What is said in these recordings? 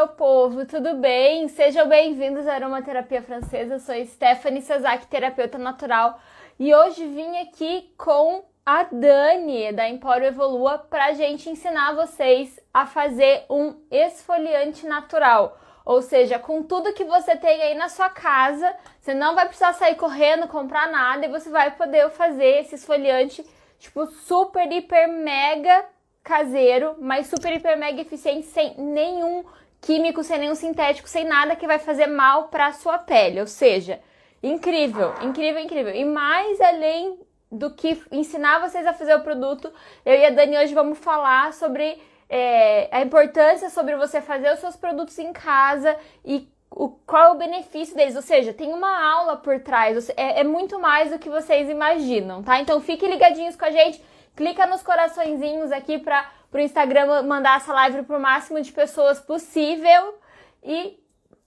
meu povo, tudo bem? Sejam bem-vindos à Aromaterapia Francesa. Eu sou Stephanie Sazak, terapeuta natural, e hoje vim aqui com a Dani da Empório Evolua para gente ensinar vocês a fazer um esfoliante natural. Ou seja, com tudo que você tem aí na sua casa, você não vai precisar sair correndo, comprar nada e você vai poder fazer esse esfoliante, tipo, super, hiper, mega caseiro, mas super, hiper, mega eficiente, sem nenhum químico, sem nenhum sintético, sem nada que vai fazer mal para a sua pele. Ou seja, incrível, incrível, incrível. E mais além do que ensinar vocês a fazer o produto, eu e a Dani hoje vamos falar sobre é, a importância sobre você fazer os seus produtos em casa e o, qual é o benefício deles. Ou seja, tem uma aula por trás, é, é muito mais do que vocês imaginam, tá? Então fiquem ligadinhos com a gente, clica nos coraçõezinhos aqui para o Instagram mandar essa live para o máximo de pessoas possível e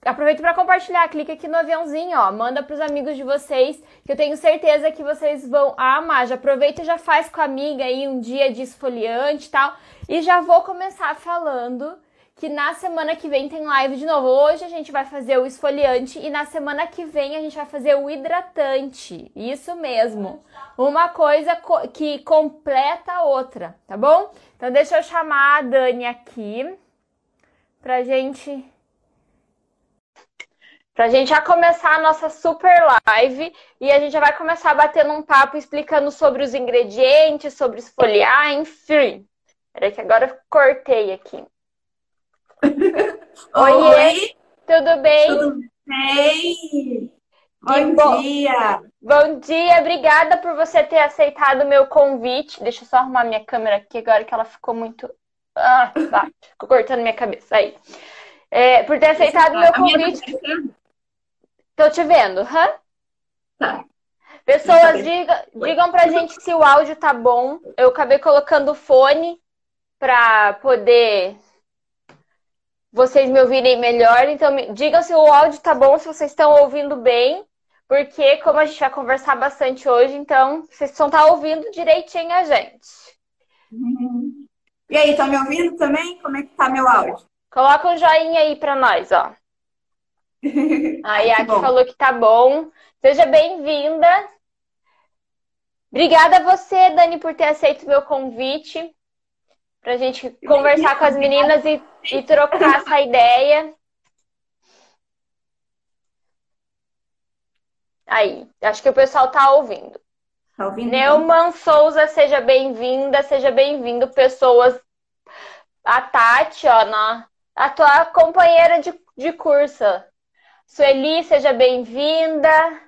aproveita para compartilhar, clica aqui no aviãozinho, ó, manda para os amigos de vocês, que eu tenho certeza que vocês vão amar. Já aproveita e já faz com a amiga aí um dia de esfoliante e tal. E já vou começar falando que na semana que vem tem live de novo. Hoje a gente vai fazer o esfoliante e na semana que vem a gente vai fazer o hidratante. Isso mesmo. Uma coisa que completa a outra, tá bom? Então deixa eu chamar a Dani aqui pra gente Pra gente já começar a nossa super live e a gente já vai começar batendo um papo explicando sobre os ingredientes, sobre esfoliar, enfim. Peraí que agora eu cortei aqui. Oi, tudo bem? Tudo bem? Bom, bom dia! Bom dia, obrigada por você ter aceitado o meu convite. Deixa eu só arrumar minha câmera aqui agora que ela ficou muito. Ah, tá. Ficou cortando minha cabeça. Aí. É, por ter aceitado o meu convite. Tô te vendo, hã? Tá. Pessoas, diga, digam pra gente se o áudio tá bom. Eu acabei colocando o fone pra poder vocês me ouvirem melhor. Então, me... digam se o áudio tá bom, se vocês estão ouvindo bem. Porque, como a gente vai conversar bastante hoje, então vocês vão estar tá ouvindo direitinho a gente. Uhum. E aí, estão me ouvindo também? Como é que tá meu áudio? Coloca um joinha aí pra nós, ó. A Yaki falou que tá bom. Seja bem-vinda. Obrigada a você, Dani, por ter aceito o meu convite para a gente conversar com as meninas e, e trocar essa ideia. Aí, acho que o pessoal tá ouvindo. Tá ouvindo? Neumann Souza, seja bem-vinda, seja bem-vindo, pessoas. A Tati, ó, na, a tua companheira de, de curso. Sueli, seja bem-vinda.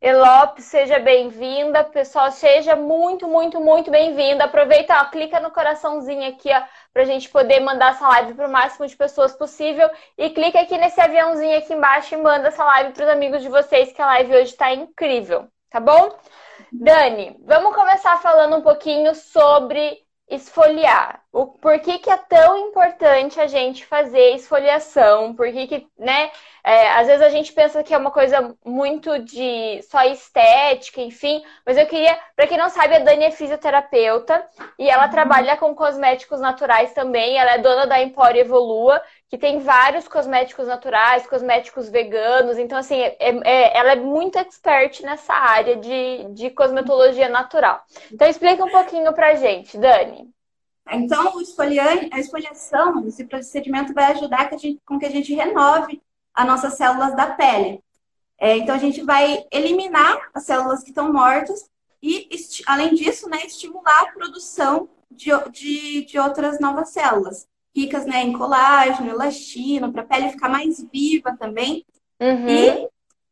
Elop, seja bem-vinda. Pessoal, seja muito, muito, muito bem-vinda. Aproveita, ó, clica no coraçãozinho aqui, ó, pra gente poder mandar essa live para o máximo de pessoas possível. E clica aqui nesse aviãozinho aqui embaixo e manda essa live para os amigos de vocês, que a live hoje está incrível, tá bom? Dani, vamos começar falando um pouquinho sobre esfoliar. O, por que, que é tão importante a gente fazer esfoliação? Por que, que né? É, às vezes a gente pensa que é uma coisa muito de só estética, enfim, mas eu queria, para quem não sabe, a Dani é fisioterapeuta e ela uhum. trabalha com cosméticos naturais também. Ela é dona da Empório Evolua, que tem vários cosméticos naturais, cosméticos veganos. Então, assim, é, é, ela é muito expert nessa área de, de cosmetologia natural. Então, explica um pouquinho pra gente, Dani. Então, a esfoliação, esse procedimento vai ajudar que a gente, com que a gente renove as nossas células da pele. É, então, a gente vai eliminar as células que estão mortas e, além disso, né, estimular a produção de, de, de outras novas células, ricas né, em colágeno, elastina, para a pele ficar mais viva também. Uhum. E,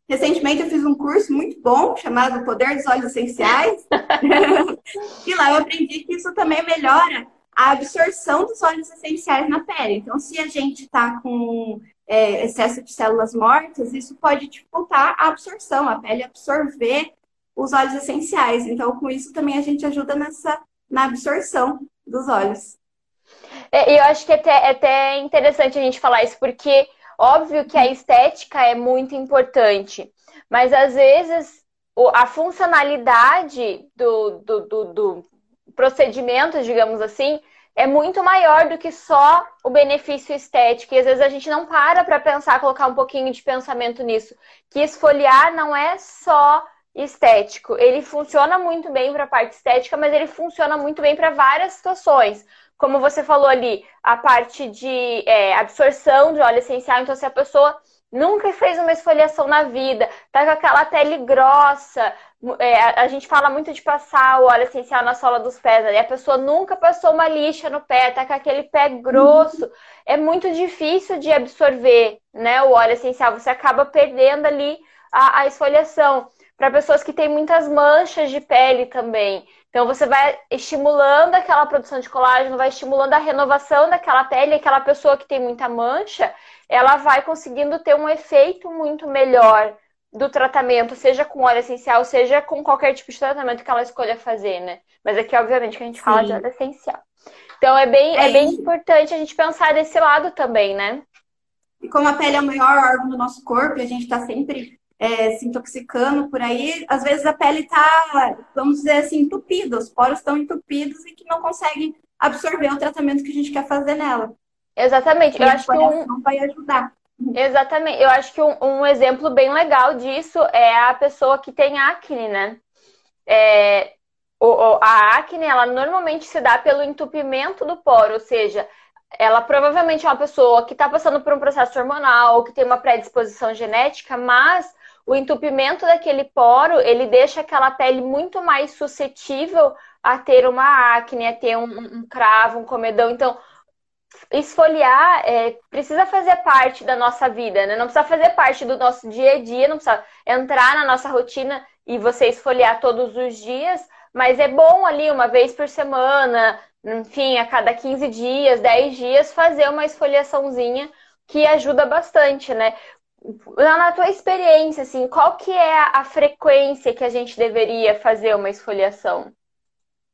recentemente, eu fiz um curso muito bom chamado Poder dos Óleos Essenciais. e lá eu aprendi que isso também melhora a absorção dos óleos essenciais na pele. Então, se a gente está com é, excesso de células mortas, isso pode dificultar a absorção, a pele absorver os óleos essenciais. Então, com isso também a gente ajuda nessa na absorção dos óleos. É, eu acho que é até, é até interessante a gente falar isso, porque óbvio que a estética é muito importante, mas às vezes a funcionalidade do, do, do, do procedimento, digamos assim, é muito maior do que só o benefício estético. E às vezes a gente não para para pensar, colocar um pouquinho de pensamento nisso. Que esfoliar não é só estético. Ele funciona muito bem para a parte estética, mas ele funciona muito bem para várias situações. Como você falou ali, a parte de é, absorção de óleo essencial. Então, se a pessoa nunca fez uma esfoliação na vida, tá com aquela pele grossa, é, a gente fala muito de passar o óleo essencial na sola dos pés, e a pessoa nunca passou uma lixa no pé, tá com aquele pé grosso. É muito difícil de absorver, né, o óleo essencial. Você acaba perdendo ali a, a esfoliação. Para pessoas que têm muitas manchas de pele também. Então você vai estimulando aquela produção de colágeno, vai estimulando a renovação daquela pele, aquela pessoa que tem muita mancha, ela vai conseguindo ter um efeito muito melhor do tratamento, seja com óleo essencial, seja com qualquer tipo de tratamento que ela escolha fazer, né? Mas aqui, obviamente, que a gente Sim. fala de óleo essencial. Então, é bem, é, é bem importante a gente pensar desse lado também, né? E como a pele é o maior órgão do nosso corpo, a gente está sempre é, se intoxicando por aí, às vezes a pele está, vamos dizer assim, entupida, os poros estão entupidos e que não conseguem absorver o tratamento que a gente quer fazer nela. Exatamente. E Eu acho que um... vai ajudar. Exatamente. Eu acho que um, um, exemplo bem legal disso é a pessoa que tem acne, né? É, o, o, a acne, ela normalmente se dá pelo entupimento do poro, ou seja, ela provavelmente é uma pessoa que está passando por um processo hormonal ou que tem uma predisposição genética, mas o entupimento daquele poro, ele deixa aquela pele muito mais suscetível a ter uma acne, a ter um, um cravo, um comedão. Então, esfoliar é, precisa fazer parte da nossa vida, né? Não precisa fazer parte do nosso dia a dia, não precisa entrar na nossa rotina e você esfoliar todos os dias, mas é bom ali uma vez por semana, enfim, a cada 15 dias, 10 dias, fazer uma esfoliaçãozinha que ajuda bastante, né? Na tua experiência, assim, qual que é a frequência que a gente deveria fazer uma esfoliação?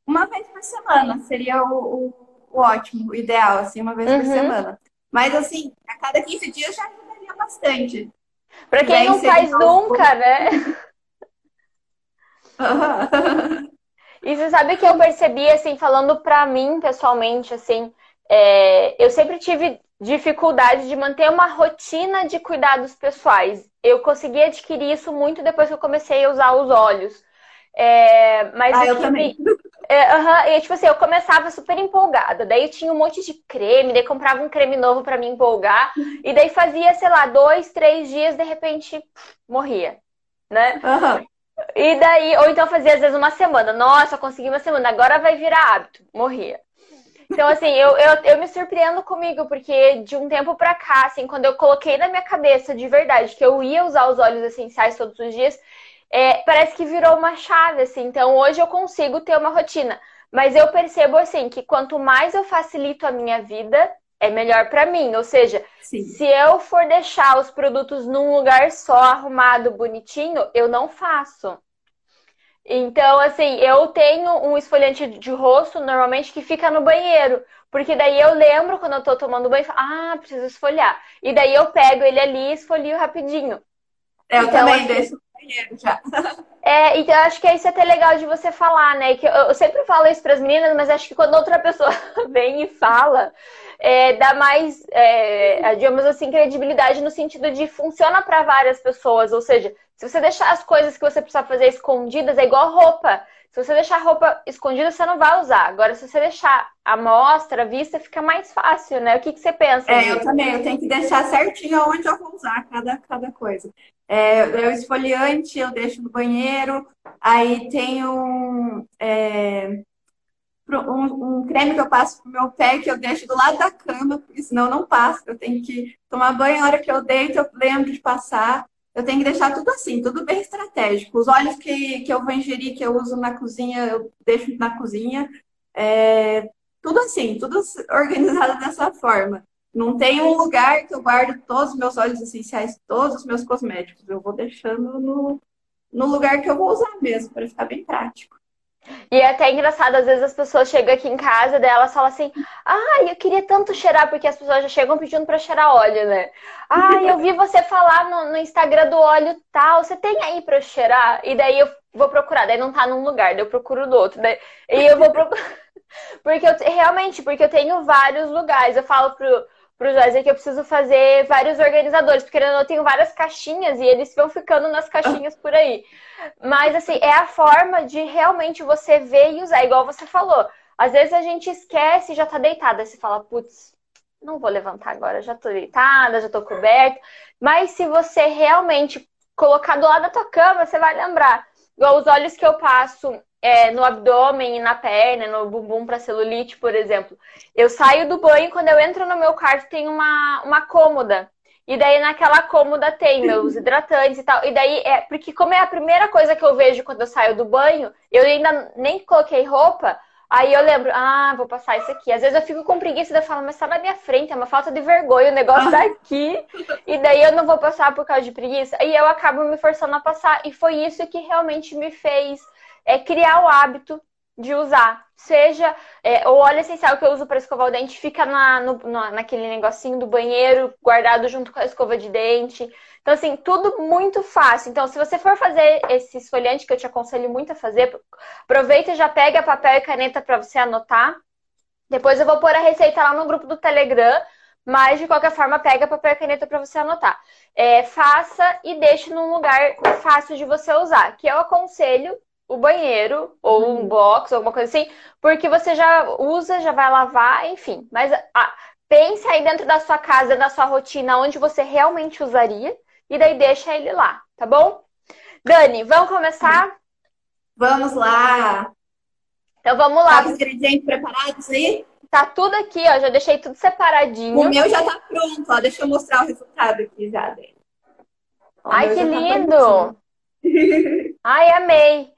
Uma vez por semana seria o, o o ótimo, o ideal, assim, uma vez uhum. por semana. Mas, assim, a cada 15 dias já ajudaria bastante. Pra quem não faz nunca, né? e você sabe que eu percebi, assim, falando pra mim pessoalmente, assim, é, eu sempre tive dificuldade de manter uma rotina de cuidados pessoais. Eu consegui adquirir isso muito depois que eu comecei a usar os olhos. É, mas ah, eu também. É, uhum, e tipo assim, eu começava super empolgada. Daí eu tinha um monte de creme, daí comprava um creme novo para me empolgar. E daí fazia, sei lá, dois, três dias, de repente, morria. Né? Uhum. E daí, ou então fazia às vezes uma semana. Nossa, consegui uma semana, agora vai virar hábito. Morria. Então, assim, eu, eu, eu me surpreendo comigo, porque de um tempo pra cá, assim, quando eu coloquei na minha cabeça de verdade que eu ia usar os óleos essenciais todos os dias, é, parece que virou uma chave, assim. Então, hoje eu consigo ter uma rotina. Mas eu percebo, assim, que quanto mais eu facilito a minha vida, é melhor para mim. Ou seja, Sim. se eu for deixar os produtos num lugar só, arrumado, bonitinho, eu não faço. Então, assim, eu tenho um esfoliante de rosto, normalmente, que fica no banheiro. Porque daí eu lembro quando eu tô tomando banho, ah, preciso esfoliar. E daí eu pego ele ali e esfolio rapidinho. Eu então, também assim, deixo dinheiro já. É, então acho que isso é até legal de você falar, né? Que eu, sempre falo isso para as meninas, mas acho que quando outra pessoa vem e fala, é, dá mais, é, digamos assim, credibilidade no sentido de funciona para várias pessoas. Ou seja, se você deixar as coisas que você precisa fazer escondidas, é igual roupa. Se você deixar a roupa escondida, você não vai usar. Agora, se você deixar a mostra, a vista, fica mais fácil, né? O que, que você pensa? É, eu também. Eu tenho que deixar certinho onde eu vou usar cada, cada coisa. É, o esfoliante eu deixo no banheiro. Aí tem um, é, um, um, creme que eu passo pro meu pé que eu deixo do lado da cama, porque senão não passa. Eu tenho que tomar banho a hora que eu deito, eu lembro de passar eu tenho que deixar tudo assim, tudo bem estratégico. Os óleos que, que eu vou ingerir, que eu uso na cozinha, eu deixo na cozinha. É, tudo assim, tudo organizado dessa forma. Não tem um lugar que eu guardo todos os meus óleos essenciais, todos os meus cosméticos. Eu vou deixando no, no lugar que eu vou usar mesmo, para ficar bem prático. E é até engraçado, às vezes as pessoas chegam aqui em casa dela e falam assim: Ai, eu queria tanto cheirar, porque as pessoas já chegam pedindo para cheirar óleo, né? Ai, eu vi você falar no, no Instagram do óleo tal, você tem aí para cheirar? E daí eu vou procurar, daí não tá num lugar, daí eu procuro do outro, daí, e eu vou procurar. Porque eu realmente, porque eu tenho vários lugares. Eu falo pro, pro Joyce que eu preciso fazer vários organizadores, porque eu tenho várias caixinhas e eles vão ficando nas caixinhas por aí. Mas assim, é a forma de realmente você ver e usar, igual você falou. Às vezes a gente esquece e já tá deitada. Você fala, putz, não vou levantar agora, já tô deitada, já tô coberta. Mas se você realmente colocar do lado da tua cama, você vai lembrar. Igual os olhos que eu passo é, no abdômen e na perna, no bumbum para celulite, por exemplo. Eu saio do banho, quando eu entro no meu quarto, tem uma, uma cômoda. E daí naquela cômoda tem meus hidratantes e tal. E daí é. Porque como é a primeira coisa que eu vejo quando eu saio do banho, eu ainda nem coloquei roupa. Aí eu lembro, ah, vou passar isso aqui. Às vezes eu fico com preguiça de falar, mas tá na minha frente, é uma falta de vergonha, o negócio tá aqui. e daí eu não vou passar por causa de preguiça. E eu acabo me forçando a passar. E foi isso que realmente me fez é, criar o hábito de usar. Seja é, o óleo essencial que eu uso para escovar o dente fica na, no, naquele negocinho do banheiro, guardado junto com a escova de dente. Então, assim, tudo muito fácil. Então, se você for fazer esse esfoliante que eu te aconselho muito a fazer, aproveita e já pega papel e caneta para você anotar. Depois eu vou pôr a receita lá no grupo do Telegram, mas de qualquer forma, pega papel e caneta para você anotar. É, faça e deixe num lugar fácil de você usar, que eu aconselho o banheiro ou um uhum. box, alguma coisa assim, porque você já usa, já vai lavar, enfim. Mas ah, pense aí dentro da sua casa, na sua rotina, onde você realmente usaria e daí deixa ele lá, tá bom? Dani, vamos começar? Vamos lá! Então vamos lá. Tá os ingredientes preparados aí? Tá tudo aqui, ó. Já deixei tudo separadinho. O meu já tá pronto, ó. Deixa eu mostrar o resultado aqui já, Dani. Ai, que tá lindo! Tá Ai, amei!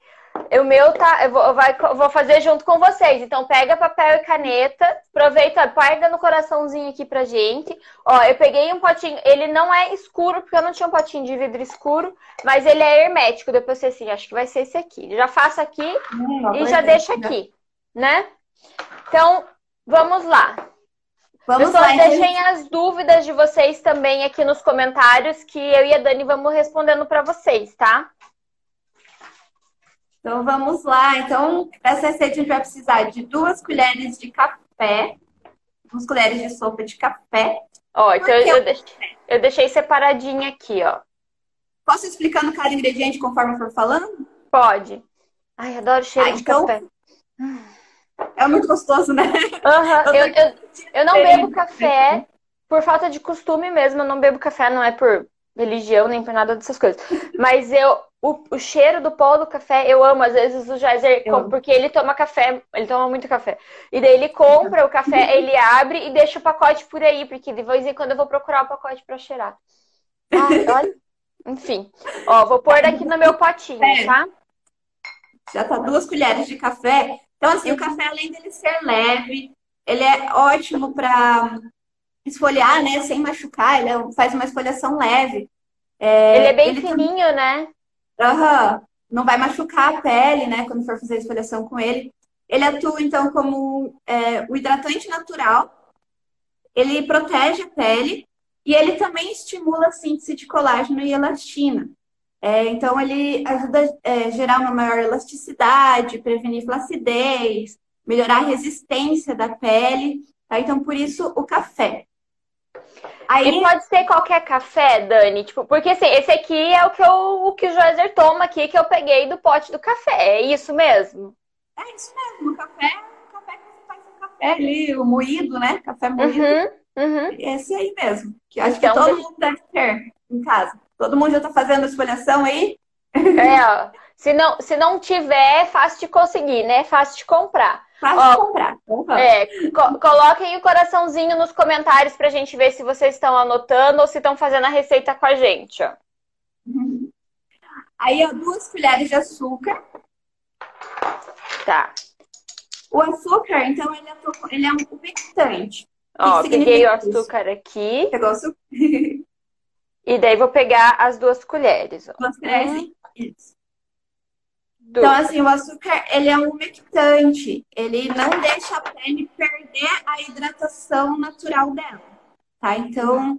O meu tá. Eu vou, vai, vou fazer junto com vocês. Então, pega papel e caneta. Aproveita, pega no coraçãozinho aqui pra gente. Ó, eu peguei um potinho. Ele não é escuro, porque eu não tinha um potinho de vidro escuro. Mas ele é hermético. Depois você assim, acho que vai ser esse aqui. Já faço aqui hum, e já deixa aqui, né? Então, vamos lá. Vamos Pessoal, lá, deixem gente... as dúvidas de vocês também aqui nos comentários, que eu e a Dani vamos respondendo para vocês, tá? Então vamos lá. Então, essa receita a gente vai precisar de duas colheres de café, duas colheres de sopa de café. Ó, então eu, eu, deixei, eu deixei separadinho aqui, ó. Posso ir explicando cada ingrediente conforme eu for falando? Pode. Ai, adoro cheiro ah, de então... café. É muito gostoso, né? Uhum. Eu, eu, eu não bebo café por falta de costume mesmo. Eu não bebo café, não é por religião nem por nada dessas coisas. Mas eu o, o cheiro do pó do café, eu amo. Às vezes o Jaiser, porque ele toma café, ele toma muito café. E daí ele compra o café, ele abre e deixa o pacote por aí, porque de vez em quando eu vou procurar o pacote para cheirar. Ah, olha. Enfim. Ó, vou pôr aqui no meu potinho, é. tá? Já tá duas colheres de café. Então, assim, o café, além dele ser leve, ele é ótimo para esfoliar, né? Sem machucar. Ele é faz uma esfoliação leve. É, ele é bem ele fininho, né? Uhum. Não vai machucar a pele, né? Quando for fazer a esfoliação com ele. Ele atua, então, como é, o hidratante natural. Ele protege a pele e ele também estimula a síntese de colágeno e elastina. É, então, ele ajuda a é, gerar uma maior elasticidade, prevenir flacidez, melhorar a resistência da pele. Tá? Então, por isso, o café. Aí... E pode ser qualquer café, Dani? Tipo, porque assim, esse aqui é o que, eu, o que o Joezer toma aqui, que eu peguei do pote do café. É isso mesmo? É isso mesmo. O café, o café que você faz o café ali, o moído, né? Café moído. Uhum, uhum. Esse aí mesmo. Que acho então, que todo mundo deve ter em casa. Todo mundo já tá fazendo a esfoliação aí? É, ó. Se não, se não tiver, é fácil de conseguir, né? É fácil de comprar. Fácil Ó, de comprar. Então, é, co coloquem o coraçãozinho nos comentários pra gente ver se vocês estão anotando ou se estão fazendo a receita com a gente, ó. Aí, ó, duas colheres de açúcar. Tá. O açúcar, então, ele é, ele é um umectante. Ó, peguei o açúcar isso? aqui. Pegou o açúcar? e daí vou pegar as duas colheres. Ó. Duas colheres, hum. isso. Então, assim, o açúcar, ele é um umectante. Ele não deixa a pele perder a hidratação natural dela, tá? Então,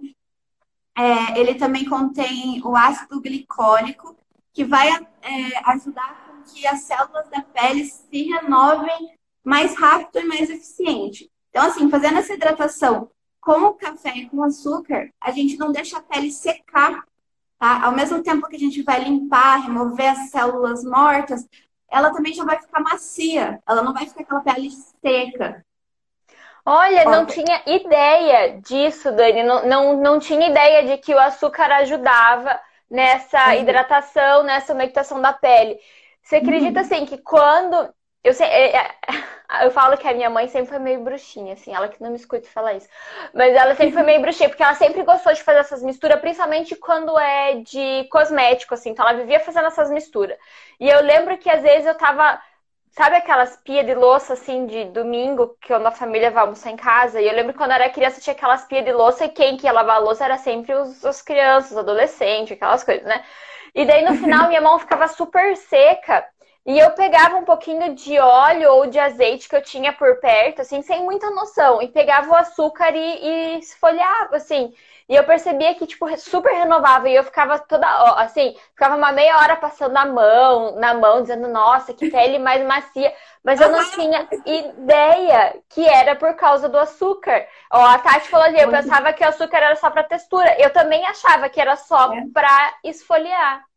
é, ele também contém o ácido glicólico, que vai é, ajudar com que as células da pele se renovem mais rápido e mais eficiente. Então, assim, fazendo essa hidratação com o café e com açúcar, a gente não deixa a pele secar, tá? Ao mesmo tempo que a gente vai limpar, remover as células mortas, ela também já vai ficar macia. Ela não vai ficar aquela pele seca. Olha, não tinha ideia disso, Dani. Não, não, não tinha ideia de que o açúcar ajudava nessa uhum. hidratação, nessa umectação da pele. Você acredita, uhum. assim, que quando eu, sei, é, é, eu falo que a minha mãe sempre foi meio bruxinha, assim, ela que não me escuta falar isso. Mas ela sempre foi meio bruxinha, porque ela sempre gostou de fazer essas misturas, principalmente quando é de cosmético, assim. Então ela vivia fazendo essas misturas. E eu lembro que às vezes eu tava. Sabe aquelas pia de louça, assim, de domingo, que a família vai almoçar em casa? E eu lembro quando eu era criança tinha aquelas pia de louça e quem que ia lavar a louça era sempre os, as crianças, os adolescentes, aquelas coisas, né? E daí no final minha mão ficava super seca. E eu pegava um pouquinho de óleo ou de azeite que eu tinha por perto, assim, sem muita noção. E pegava o açúcar e, e esfolhava, assim. E eu percebia que, tipo, super renovava. E eu ficava toda, assim, ficava uma meia hora passando na mão, na mão, dizendo, nossa, que pele mais macia. Mas eu não tinha ideia que era por causa do açúcar. Ó, a Tati falou ali, eu pensava que o açúcar era só pra textura. Eu também achava que era só é. pra esfoliar.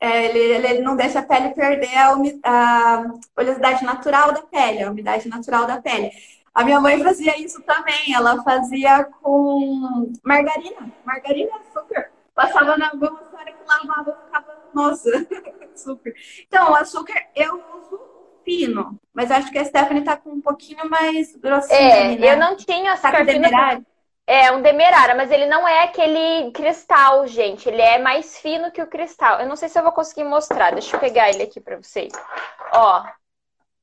É, ele, ele, não deixa a pele perder a, a oleosidade natural da pele, a umidade natural da pele. A minha mãe fazia isso também. Ela fazia com margarina, margarina e açúcar. Passava na mão, a hora que lavava, ficava, nossa, super. Então, o açúcar eu uso fino, mas acho que a Stephanie tá com um pouquinho mais grossinho. É, né? eu não tinha açúcar tá fino. É um demerara, mas ele não é aquele cristal, gente. Ele é mais fino que o cristal. Eu não sei se eu vou conseguir mostrar. Deixa eu pegar ele aqui para vocês. Ó,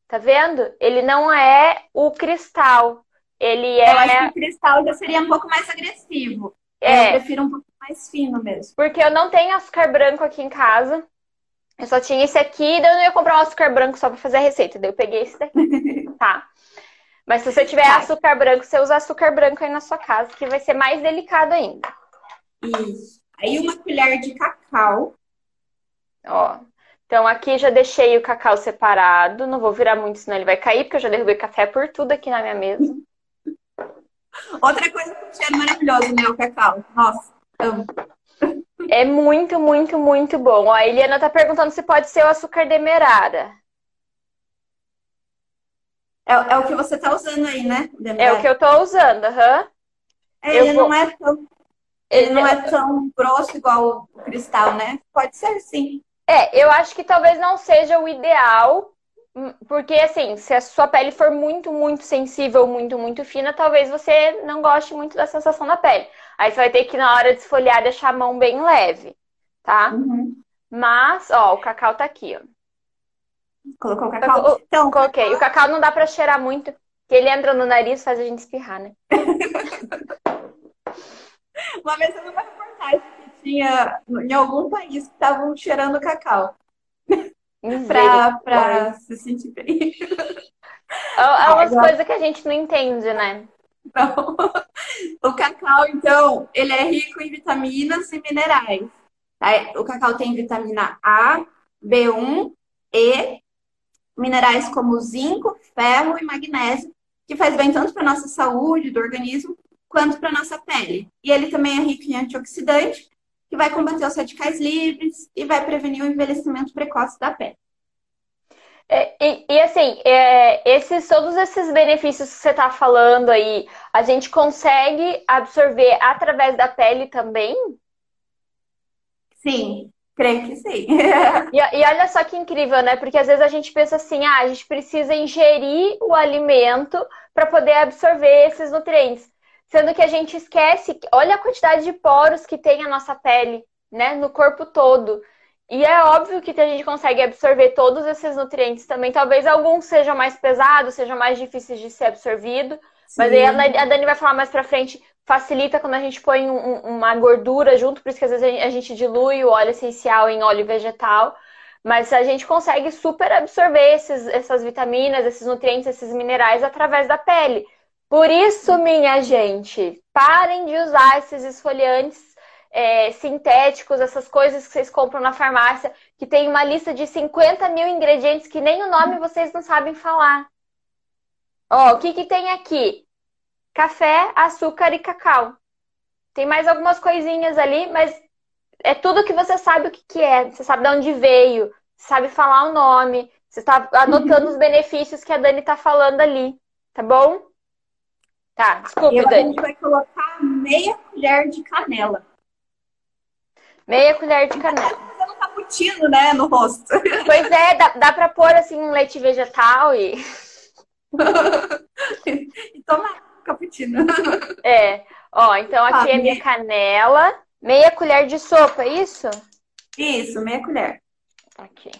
tá vendo? Ele não é o cristal. Ele é. Eu acho que o cristal já seria um pouco mais agressivo. É. Eu prefiro um pouco mais fino mesmo. Porque eu não tenho açúcar branco aqui em casa. Eu só tinha esse aqui, daí eu não ia comprar um açúcar branco só para fazer a receita. Daí eu peguei esse daqui. tá. Mas se você tiver açúcar branco, você usa açúcar branco aí na sua casa, que vai ser mais delicado ainda. Isso. Aí uma colher de cacau. Ó. Então aqui já deixei o cacau separado. Não vou virar muito, senão ele vai cair, porque eu já derrubei café por tudo aqui na minha mesa. Outra coisa com cheiro maravilhoso, né? O cacau. Nossa, amo. É muito, muito, muito bom. Ó, a Eliana tá perguntando se pode ser o açúcar demerara. É, é o que você tá usando aí, né? É o que eu tô usando, aham. Uhum. É, ele vou... não é tão. Ele não é tão grosso igual o cristal, né? Pode ser sim. É, eu acho que talvez não seja o ideal, hum, porque assim, se a sua pele for muito, muito sensível, muito, muito fina, talvez você não goste muito da sensação da pele. Aí você vai ter que, na hora de esfoliar, deixar a mão bem leve, tá? Uhum. Mas, ó, o cacau tá aqui, ó. Colocou o cacau? Eu, então, coloquei. O cacau não dá pra cheirar muito, porque ele entra no nariz e faz a gente espirrar, né? Uma vez eu vi uma reportagem que tinha em algum país que estavam cheirando cacau. pra, pra se sentir bem. É, é umas Agora... coisas que a gente não entende, né? Não. O cacau, então, ele é rico em vitaminas e minerais. O cacau tem vitamina A, B1, E, minerais como zinco, ferro e magnésio, que faz bem tanto para a nossa saúde do organismo quanto para a nossa pele. E ele também é rico em antioxidante, que vai combater os radicais livres e vai prevenir o envelhecimento precoce da pele. É, e, e, assim, é, esses, todos esses benefícios que você está falando aí, a gente consegue absorver através da pele também? Sim, Creio que sim. e, e, olha só que incrível, né? Porque às vezes a gente pensa assim, ah, a gente precisa ingerir o alimento para poder absorver esses nutrientes. Sendo que a gente esquece, olha a quantidade de poros que tem a nossa pele, né? No corpo todo. E é óbvio que a gente consegue absorver todos esses nutrientes também. Talvez alguns sejam mais pesados, sejam mais difíceis de ser absorvido. Sim. Mas aí a Dani vai falar mais pra frente facilita quando a gente põe um, uma gordura junto, por isso que às vezes a gente dilui o óleo essencial em óleo vegetal. Mas a gente consegue super absorver esses, essas vitaminas, esses nutrientes, esses minerais através da pele. Por isso, minha gente, parem de usar esses esfoliantes é, sintéticos, essas coisas que vocês compram na farmácia, que tem uma lista de 50 mil ingredientes que nem o nome vocês não sabem falar. Ó, o que que tem aqui? Café, açúcar e cacau. Tem mais algumas coisinhas ali, mas é tudo que você sabe o que, que é. Você sabe de onde veio, sabe falar o nome, você está anotando os benefícios que a Dani está falando ali, tá bom? Tá, desculpa, e Dani. A gente vai colocar meia colher de canela. Meia colher de canela. Fazendo um cappuccino, né, no rosto. Pois é, dá, dá pra pôr assim um leite vegetal e. e tomar cappuccino. É. Ó, então aqui ah, é minha canela. Meia colher de sopa, é isso? Isso, meia colher. Aqui.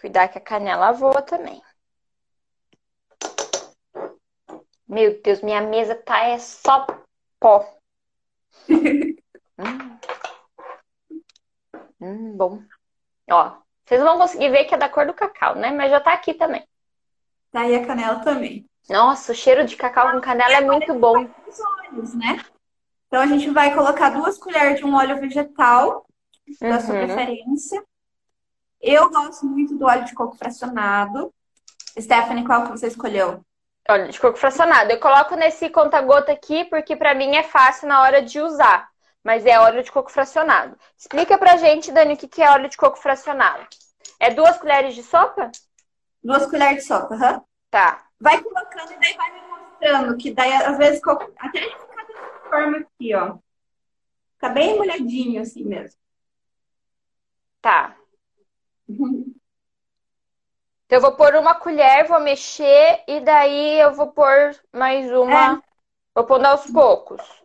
Cuidar que a canela voa também. Meu Deus, minha mesa tá é só pó. hum. hum, bom. Ó, vocês vão conseguir ver que é da cor do cacau, né? Mas já tá aqui também. Tá aí a canela também. Nossa, o cheiro de cacau com canela é muito bom. Os óleos, né? Então a gente vai colocar duas colheres de um óleo vegetal, da sua uhum. preferência. Eu gosto muito do óleo de coco fracionado. Stephanie, qual que você escolheu? Óleo de coco fracionado. Eu coloco nesse conta-gota aqui porque para mim é fácil na hora de usar. Mas é óleo de coco fracionado. Explica pra gente, Dani, o que é óleo de coco fracionado. É duas colheres de sopa? Duas colheres de sopa, aham. Uhum. Tá. Vai colocando e daí vai me mostrando que daí, às vezes, até ele ficar dessa forma aqui, ó. Fica bem molhadinho assim mesmo. Tá. Uhum. Então, eu vou pôr uma colher, vou mexer e daí eu vou pôr mais uma. É. Vou pondo aos poucos.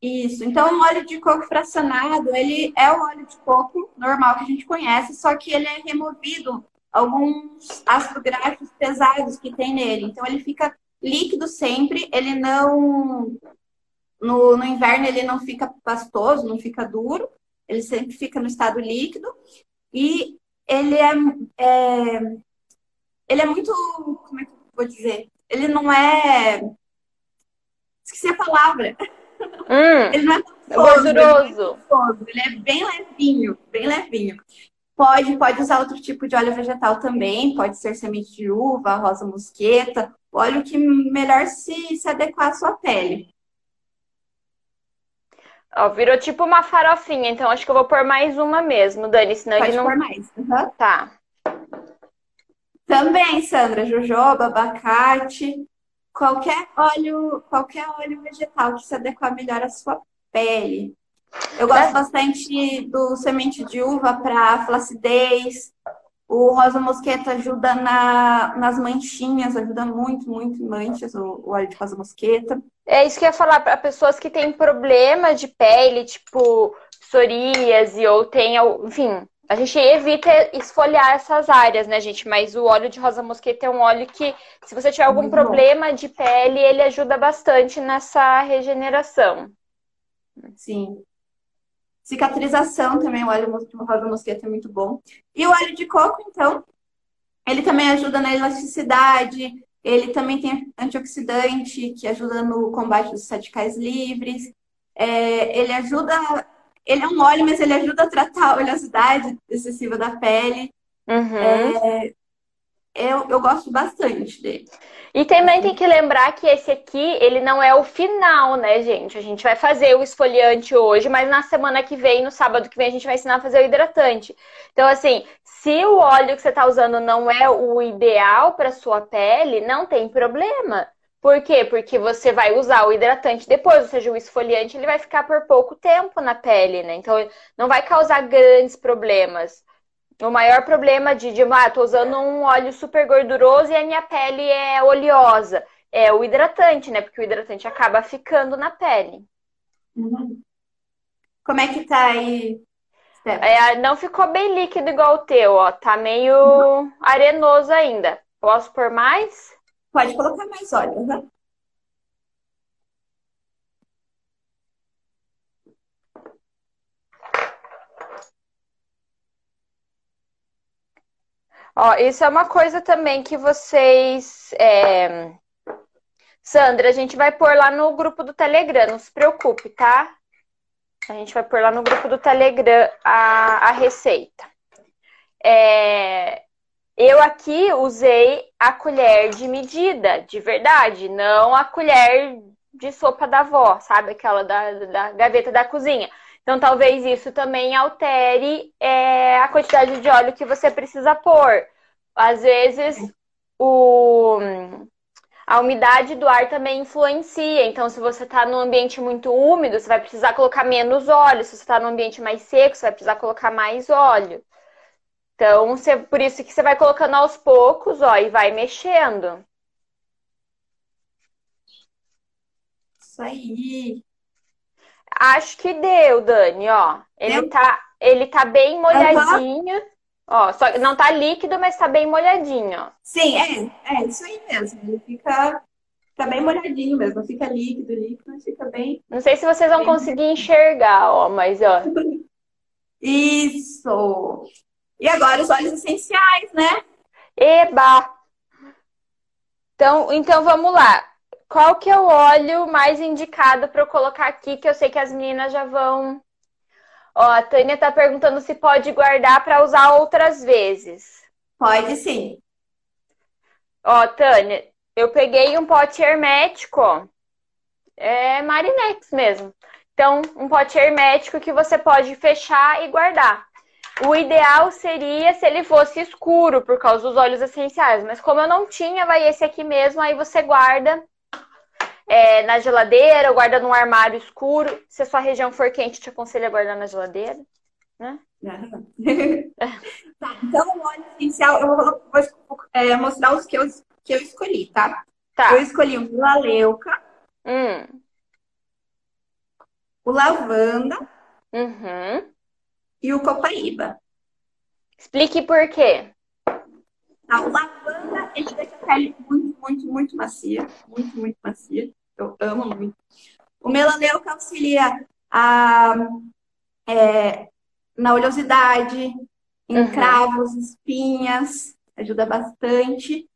Isso. Então, o óleo de coco fracionado, ele é o óleo de coco normal que a gente conhece, só que ele é removido alguns ácidos graxos pesados que tem nele. Então, ele fica líquido sempre, ele não. No, no inverno, ele não fica pastoso, não fica duro, ele sempre fica no estado líquido. E ele é, é ele é muito. Como é que eu vou dizer? Ele não é. Esqueci a palavra. Hum, ele não é gorduroso. Ele, é bem levinho, bem levinho. Pode, pode usar outro tipo de óleo vegetal também, pode ser semente de uva, rosa mosqueta, óleo que melhor se, se adequar à sua pele. Ó, virou tipo uma farofinha, então acho que eu vou pôr mais uma mesmo, Dani, senão pode ele não. Pôr mais. Uhum. Tá. Também, Sandra, jojoba, abacate, qualquer óleo, qualquer óleo vegetal que se adequar melhor à sua pele. Eu gosto bastante do semente de uva para flacidez. O rosa mosqueta ajuda na, nas manchinhas, ajuda muito, muito em manchas, o, o óleo de rosa mosqueta. É isso que eu ia falar para pessoas que têm problema de pele, tipo psoríase ou tem, enfim, a gente evita esfoliar essas áreas, né, gente? Mas o óleo de rosa mosqueta é um óleo que, se você tiver algum Muito problema bom. de pele, ele ajuda bastante nessa regeneração. Sim. Cicatrização também, o óleo de rosa mosqueta é muito bom. E o óleo de coco, então, ele também ajuda na elasticidade, ele também tem antioxidante, que ajuda no combate dos radicais livres. É, ele ajuda ele é um óleo, mas ele ajuda a tratar a oleosidade excessiva da pele. Uhum. É, eu, eu gosto bastante dele. E também tem que lembrar que esse aqui, ele não é o final, né, gente? A gente vai fazer o esfoliante hoje, mas na semana que vem, no sábado que vem, a gente vai ensinar a fazer o hidratante. Então, assim, se o óleo que você está usando não é o ideal para sua pele, não tem problema. Por quê? Porque você vai usar o hidratante depois, ou seja, o esfoliante ele vai ficar por pouco tempo na pele, né? Então não vai causar grandes problemas. O maior problema de, de ah, tô usando um óleo super gorduroso e a minha pele é oleosa. É o hidratante, né? Porque o hidratante acaba ficando na pele. Uhum. Como é que tá aí? É, não ficou bem líquido igual o teu, ó. Tá meio arenoso ainda. Posso pôr mais? Pode colocar mais óleo, né? Ó, isso é uma coisa também que vocês é, Sandra, a gente vai pôr lá no grupo do Telegram, não se preocupe, tá? A gente vai pôr lá no grupo do Telegram a, a receita. É, eu aqui usei a colher de medida, de verdade, não a colher de sopa da avó, sabe? Aquela da, da gaveta da cozinha. Então, talvez isso também altere é, a quantidade de óleo que você precisa pôr. Às vezes, o, a umidade do ar também influencia. Então, se você está num ambiente muito úmido, você vai precisar colocar menos óleo. Se você está num ambiente mais seco, você vai precisar colocar mais óleo. Então, você, por isso que você vai colocando aos poucos, ó, e vai mexendo. Isso aí. Acho que deu, Dani, ó. Ele deu? tá, ele tá bem molhadinho. Uhum. Ó, só não tá líquido, mas tá bem molhadinho, ó. Sim, é, é isso aí mesmo. Ele fica, fica bem molhadinho mesmo. Não fica líquido, líquido, mas fica bem. Não sei se vocês vão conseguir enxergar, ó, mas ó. Isso! E agora os óleos essenciais, né? Eba! Então, então vamos lá. Qual que é o óleo mais indicado para eu colocar aqui, que eu sei que as meninas já vão. Ó, a Tânia tá perguntando se pode guardar para usar outras vezes. Pode sim. Ó, Tânia, eu peguei um pote hermético. É Marinex mesmo. Então, um pote hermético que você pode fechar e guardar. O ideal seria se ele fosse escuro, por causa dos óleos essenciais. Mas como eu não tinha, vai esse aqui mesmo. Aí você guarda é, na geladeira ou guarda num armário escuro. Se a sua região for quente, te aconselho a guardar na geladeira. Né? tá, então, o óleo essencial, eu vou, vou é, mostrar os que eu, que eu escolhi, tá? tá. Eu escolhi o laleuca, hum. o lavanda uhum. E o copaíba. Explique por quê. Tá, o lavanda, ele deixa a pele muito, muito, muito macia. Muito, muito macia. Eu amo muito. O melaneuca auxilia a, é, na oleosidade, em uhum. cravos, espinhas, ajuda bastante.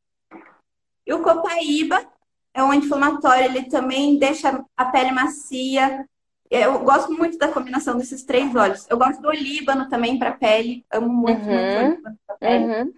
E o copaíba é um anti-inflamatório, ele também deixa a pele macia. Eu gosto muito da combinação desses três óleos. Eu gosto do olíbano também para pele, amo muito, uhum. muito o olíbano para pele. Uhum.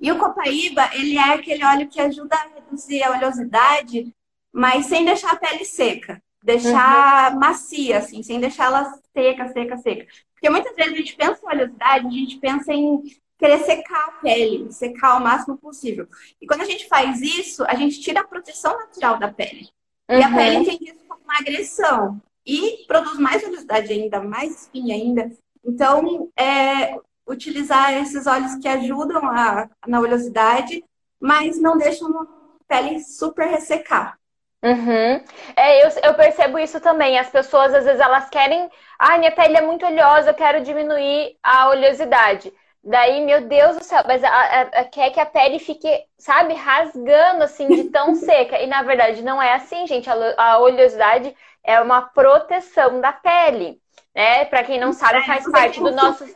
E o copaíba, ele é aquele óleo que ajuda a reduzir a oleosidade, mas sem deixar a pele seca. Deixar uhum. macia, assim, sem deixar ela seca, seca, seca. Porque muitas vezes a gente pensa em oleosidade, a gente pensa em querer secar a pele, secar o máximo possível. E quando a gente faz isso, a gente tira a proteção natural da pele. E a pele uhum. entende isso como uma agressão. E produz mais oleosidade ainda, mais espinha ainda. Então, é, utilizar esses óleos que ajudam a, na oleosidade, mas não deixam a pele super ressecar. Uhum. É, eu, eu percebo isso também. As pessoas, às vezes, elas querem. Ah, minha pele é muito oleosa, eu quero diminuir a oleosidade. Daí, meu Deus do céu, mas a, a, a, quer que a pele fique, sabe, rasgando assim de tão seca. E na verdade não é assim, gente. A, a oleosidade é uma proteção da pele né? Para quem não sabe, faz parte do nosso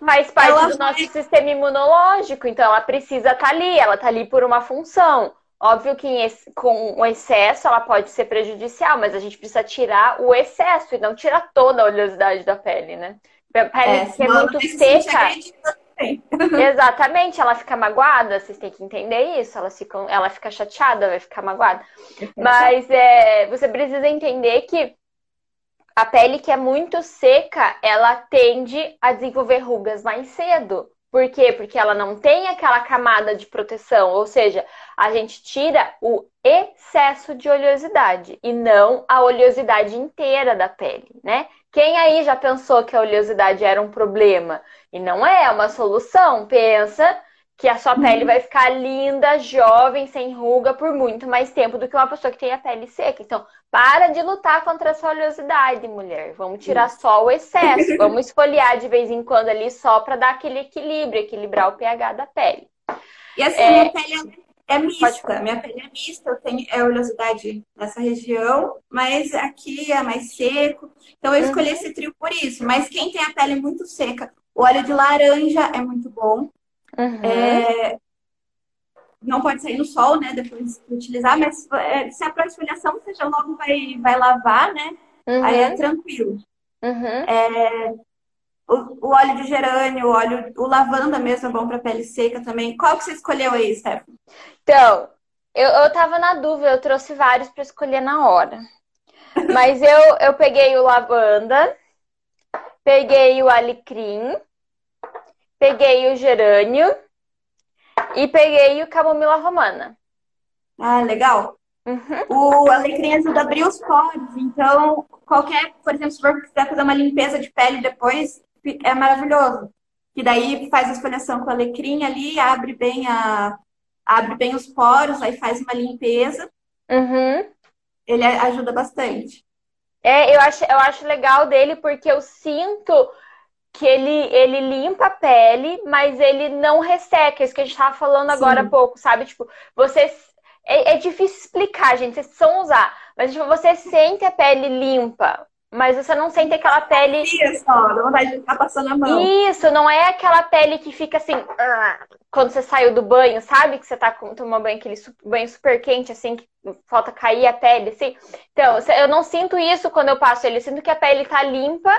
faz parte do nosso sistema imunológico, então ela precisa estar tá ali, ela está ali por uma função. Óbvio que com o excesso ela pode ser prejudicial, mas a gente precisa tirar o excesso e não tirar toda a oleosidade da pele, né? A pele é, que é muito seca. Exatamente, ela fica magoada, vocês têm que entender isso. Ela fica, ela fica chateada, vai ficar magoada. Mas é, você precisa entender que a pele que é muito seca, ela tende a desenvolver rugas mais cedo. Por quê? Porque ela não tem aquela camada de proteção, ou seja, a gente tira o excesso de oleosidade e não a oleosidade inteira da pele, né? Quem aí já pensou que a oleosidade era um problema? E não é, é uma solução. Pensa que a sua pele vai ficar linda, jovem, sem ruga por muito mais tempo do que uma pessoa que tem a pele seca. Então, para de lutar contra essa oleosidade, mulher. Vamos tirar só o excesso. Vamos esfoliar de vez em quando ali só para dar aquele equilíbrio, equilibrar o pH da pele. E assim, é... minha pele é mista. Minha pele é mista, eu tenho é oleosidade nessa região, mas aqui é mais seco. Então eu escolhi uhum. esse trio por isso. Mas quem tem a pele muito seca, o óleo de laranja é muito bom. Uhum. É... não pode sair no sol, né? Depois de utilizar, mas é, se é para esfoliação, você já logo vai, vai lavar, né? Uhum. Aí é tranquilo. Uhum. É, o, o, óleo de gerânio, o óleo, o lavanda mesmo é bom para pele seca também. Qual que você escolheu aí, Stephanie? Então, eu, eu tava na dúvida, eu trouxe vários para escolher na hora. Mas eu, eu peguei o lavanda, peguei o alecrim, peguei o gerânio e peguei o camomila romana. Ah, legal. Uhum. O alecrim ajuda a abrir os poros, então qualquer, por exemplo, se for quiser fazer uma limpeza de pele depois, é maravilhoso. Que daí faz a esfoliação com o alecrim ali, abre bem a abre bem os poros, aí faz uma limpeza. Uhum. Ele ajuda bastante. É, eu acho, eu acho legal dele porque eu sinto que ele, ele limpa a pele, mas ele não resseca. Isso que a gente tava falando agora Sim. há pouco, sabe? Tipo, você. É, é, difícil explicar, gente. Vocês precisam usar. Mas, tipo, você sente a pele limpa. Mas você não sente aquela pele. Isso, dá vontade de ficar passando a mão. Isso, não é aquela pele que fica assim. Quando você saiu do banho, sabe? Que você tá tomando banho, aquele banho super quente, assim, que falta cair a pele, assim. Então, eu não sinto isso quando eu passo ele. Eu sinto que a pele tá limpa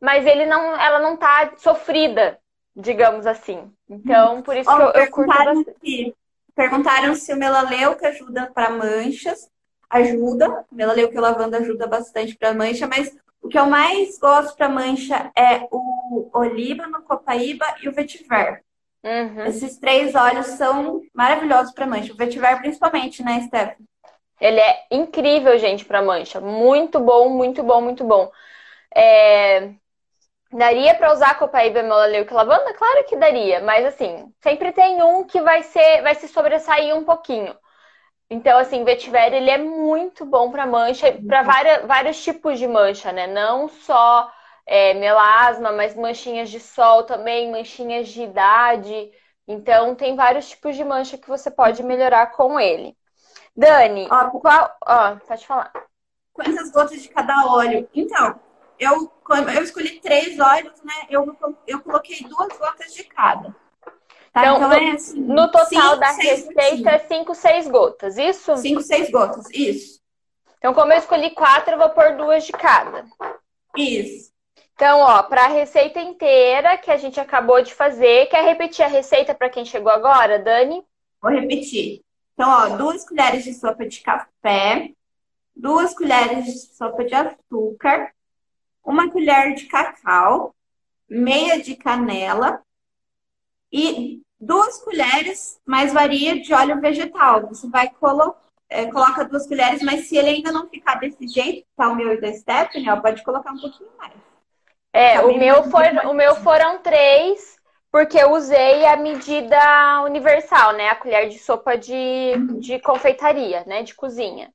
mas ele não, ela não tá sofrida, digamos assim. Então, por isso oh, que eu, eu curto bastante. perguntaram se o melaleuca ajuda para manchas. Ajuda, melaleuca e lavanda ajuda bastante para mancha, mas o que eu mais gosto para mancha é o olíbano, copaíba e o vetiver. Uhum. Esses três óleos são maravilhosos para mancha. O vetiver principalmente, né, Stephanie? Ele é incrível, gente, para mancha. Muito bom, muito bom, muito bom. É... Daria para usar copaíba, melaleuca e lavanda? Claro que daria, mas assim, sempre tem um que vai ser, vai se sobressair um pouquinho. Então, assim, vetiver ele é muito bom para mancha, para vários, vários tipos de mancha, né? Não só é, melasma, mas manchinhas de sol também, manchinhas de idade. Então, tem vários tipos de mancha que você pode melhorar com ele. Dani, ó, qual. Ó, pode falar. Quantas gotas de cada óleo? Então, eu, eu escolhi três óleos, né? Eu, eu coloquei duas gotas de cada. Tá? Então, então no, é assim, no total cinco, da receita é 5, 6 gotas, isso? 5, 6 gotas, isso. Então, como eu escolhi quatro, eu vou pôr duas de cada. Isso. Então, ó, para a receita inteira que a gente acabou de fazer, quer repetir a receita para quem chegou agora, Dani? Vou repetir. Então, ó, duas colheres de sopa de café, duas colheres de sopa de açúcar, uma colher de cacau, meia de canela e duas colheres, mais varia, de óleo vegetal. Você vai colocar. É, coloca duas colheres, mas se ele ainda não ficar desse jeito, tá o meu e da Stephanie, ó, pode colocar um pouquinho mais. É, tá o meu, foi, o meu foram três, porque eu usei a medida universal, né? A colher de sopa de, uhum. de confeitaria, né? De cozinha.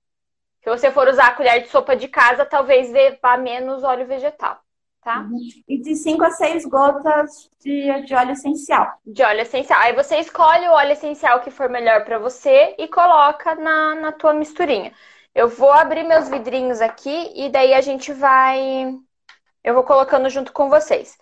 Se você for usar a colher de sopa de casa, talvez vá menos óleo vegetal, tá? Uhum. E de 5 a 6 gotas de, de óleo essencial. De óleo essencial. Aí você escolhe o óleo essencial que for melhor para você e coloca na, na tua misturinha. Eu vou abrir meus vidrinhos aqui e daí a gente vai. Eu vou colocando junto com vocês.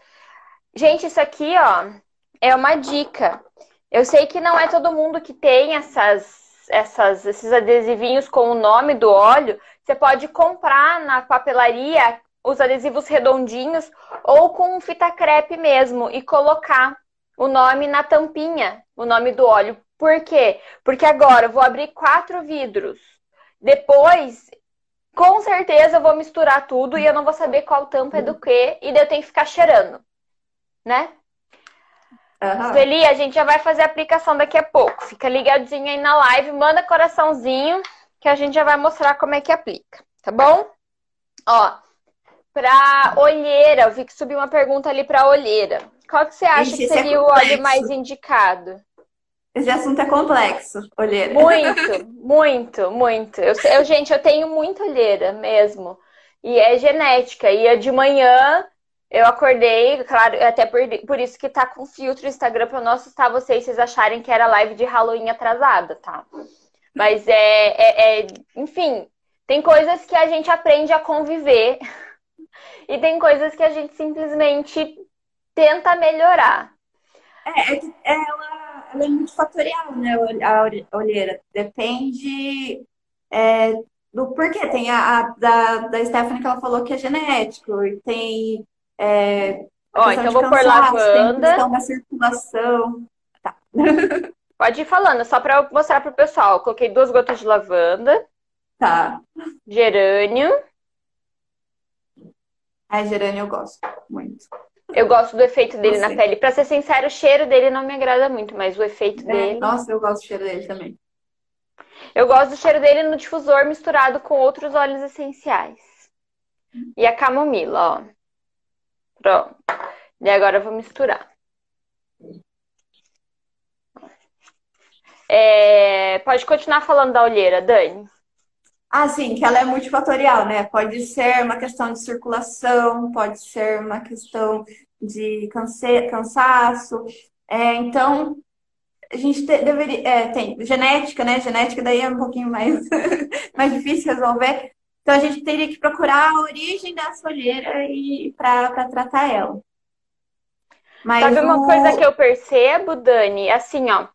Gente, isso aqui, ó, é uma dica. Eu sei que não é todo mundo que tem essas essas, esses adesivinhos com o nome do óleo, você pode comprar na papelaria os adesivos redondinhos ou com fita crepe mesmo e colocar o nome na tampinha, o nome do óleo. Por quê? Porque agora eu vou abrir quatro vidros. Depois, com certeza, eu vou misturar tudo e eu não vou saber qual tampa é do que, e daí eu tenho que ficar cheirando, né? Uhum. Sueli, a gente já vai fazer a aplicação daqui a pouco. Fica ligadinho aí na live, manda coraçãozinho que a gente já vai mostrar como é que aplica, tá bom? Ó, pra olheira, eu vi que subiu uma pergunta ali pra olheira. Qual que você acha Ixi, que é seria é o óleo mais indicado? Esse assunto é complexo, olheira. Muito, muito, muito. Eu, eu, gente, eu tenho muita olheira mesmo. E é genética. E é de manhã eu acordei, claro, até por, por isso que tá com filtro Instagram pra não assustar vocês, vocês acharem que era live de Halloween atrasada, tá? Mas é, é, é, Enfim, tem coisas que a gente aprende a conviver e tem coisas que a gente simplesmente tenta melhorar. É, é ela, ela é multifatorial, né? A olheira. Depende é, do porquê. Tem a, a, da, da Stephanie que ela falou que é genético, e tem. É, Ó, então vou pôr lavanda. Tem questão da circulação. Tá. Pode ir falando, só para mostrar pro pessoal. coloquei duas gotas de lavanda. Tá. Gerânio. A gerânio eu gosto muito. Eu gosto do efeito dele na pele. Pra ser sincero, o cheiro dele não me agrada muito, mas o efeito é, dele. Nossa, eu gosto do cheiro dele também. Eu gosto do cheiro dele no difusor misturado com outros óleos essenciais. E a camomila, ó. Pronto. E agora eu vou misturar. É... Pode continuar falando da olheira, Dani. Ah, sim, que ela é multifatorial, né? Pode ser uma questão de circulação, pode ser uma questão de canse cansaço. É, então, a gente te, deveria. É, tem genética, né? Genética daí é um pouquinho mais, mais difícil resolver. Então, a gente teria que procurar a origem da solheira e para tratar ela. Mas Sabe o... uma coisa que eu percebo, Dani? Assim, ó.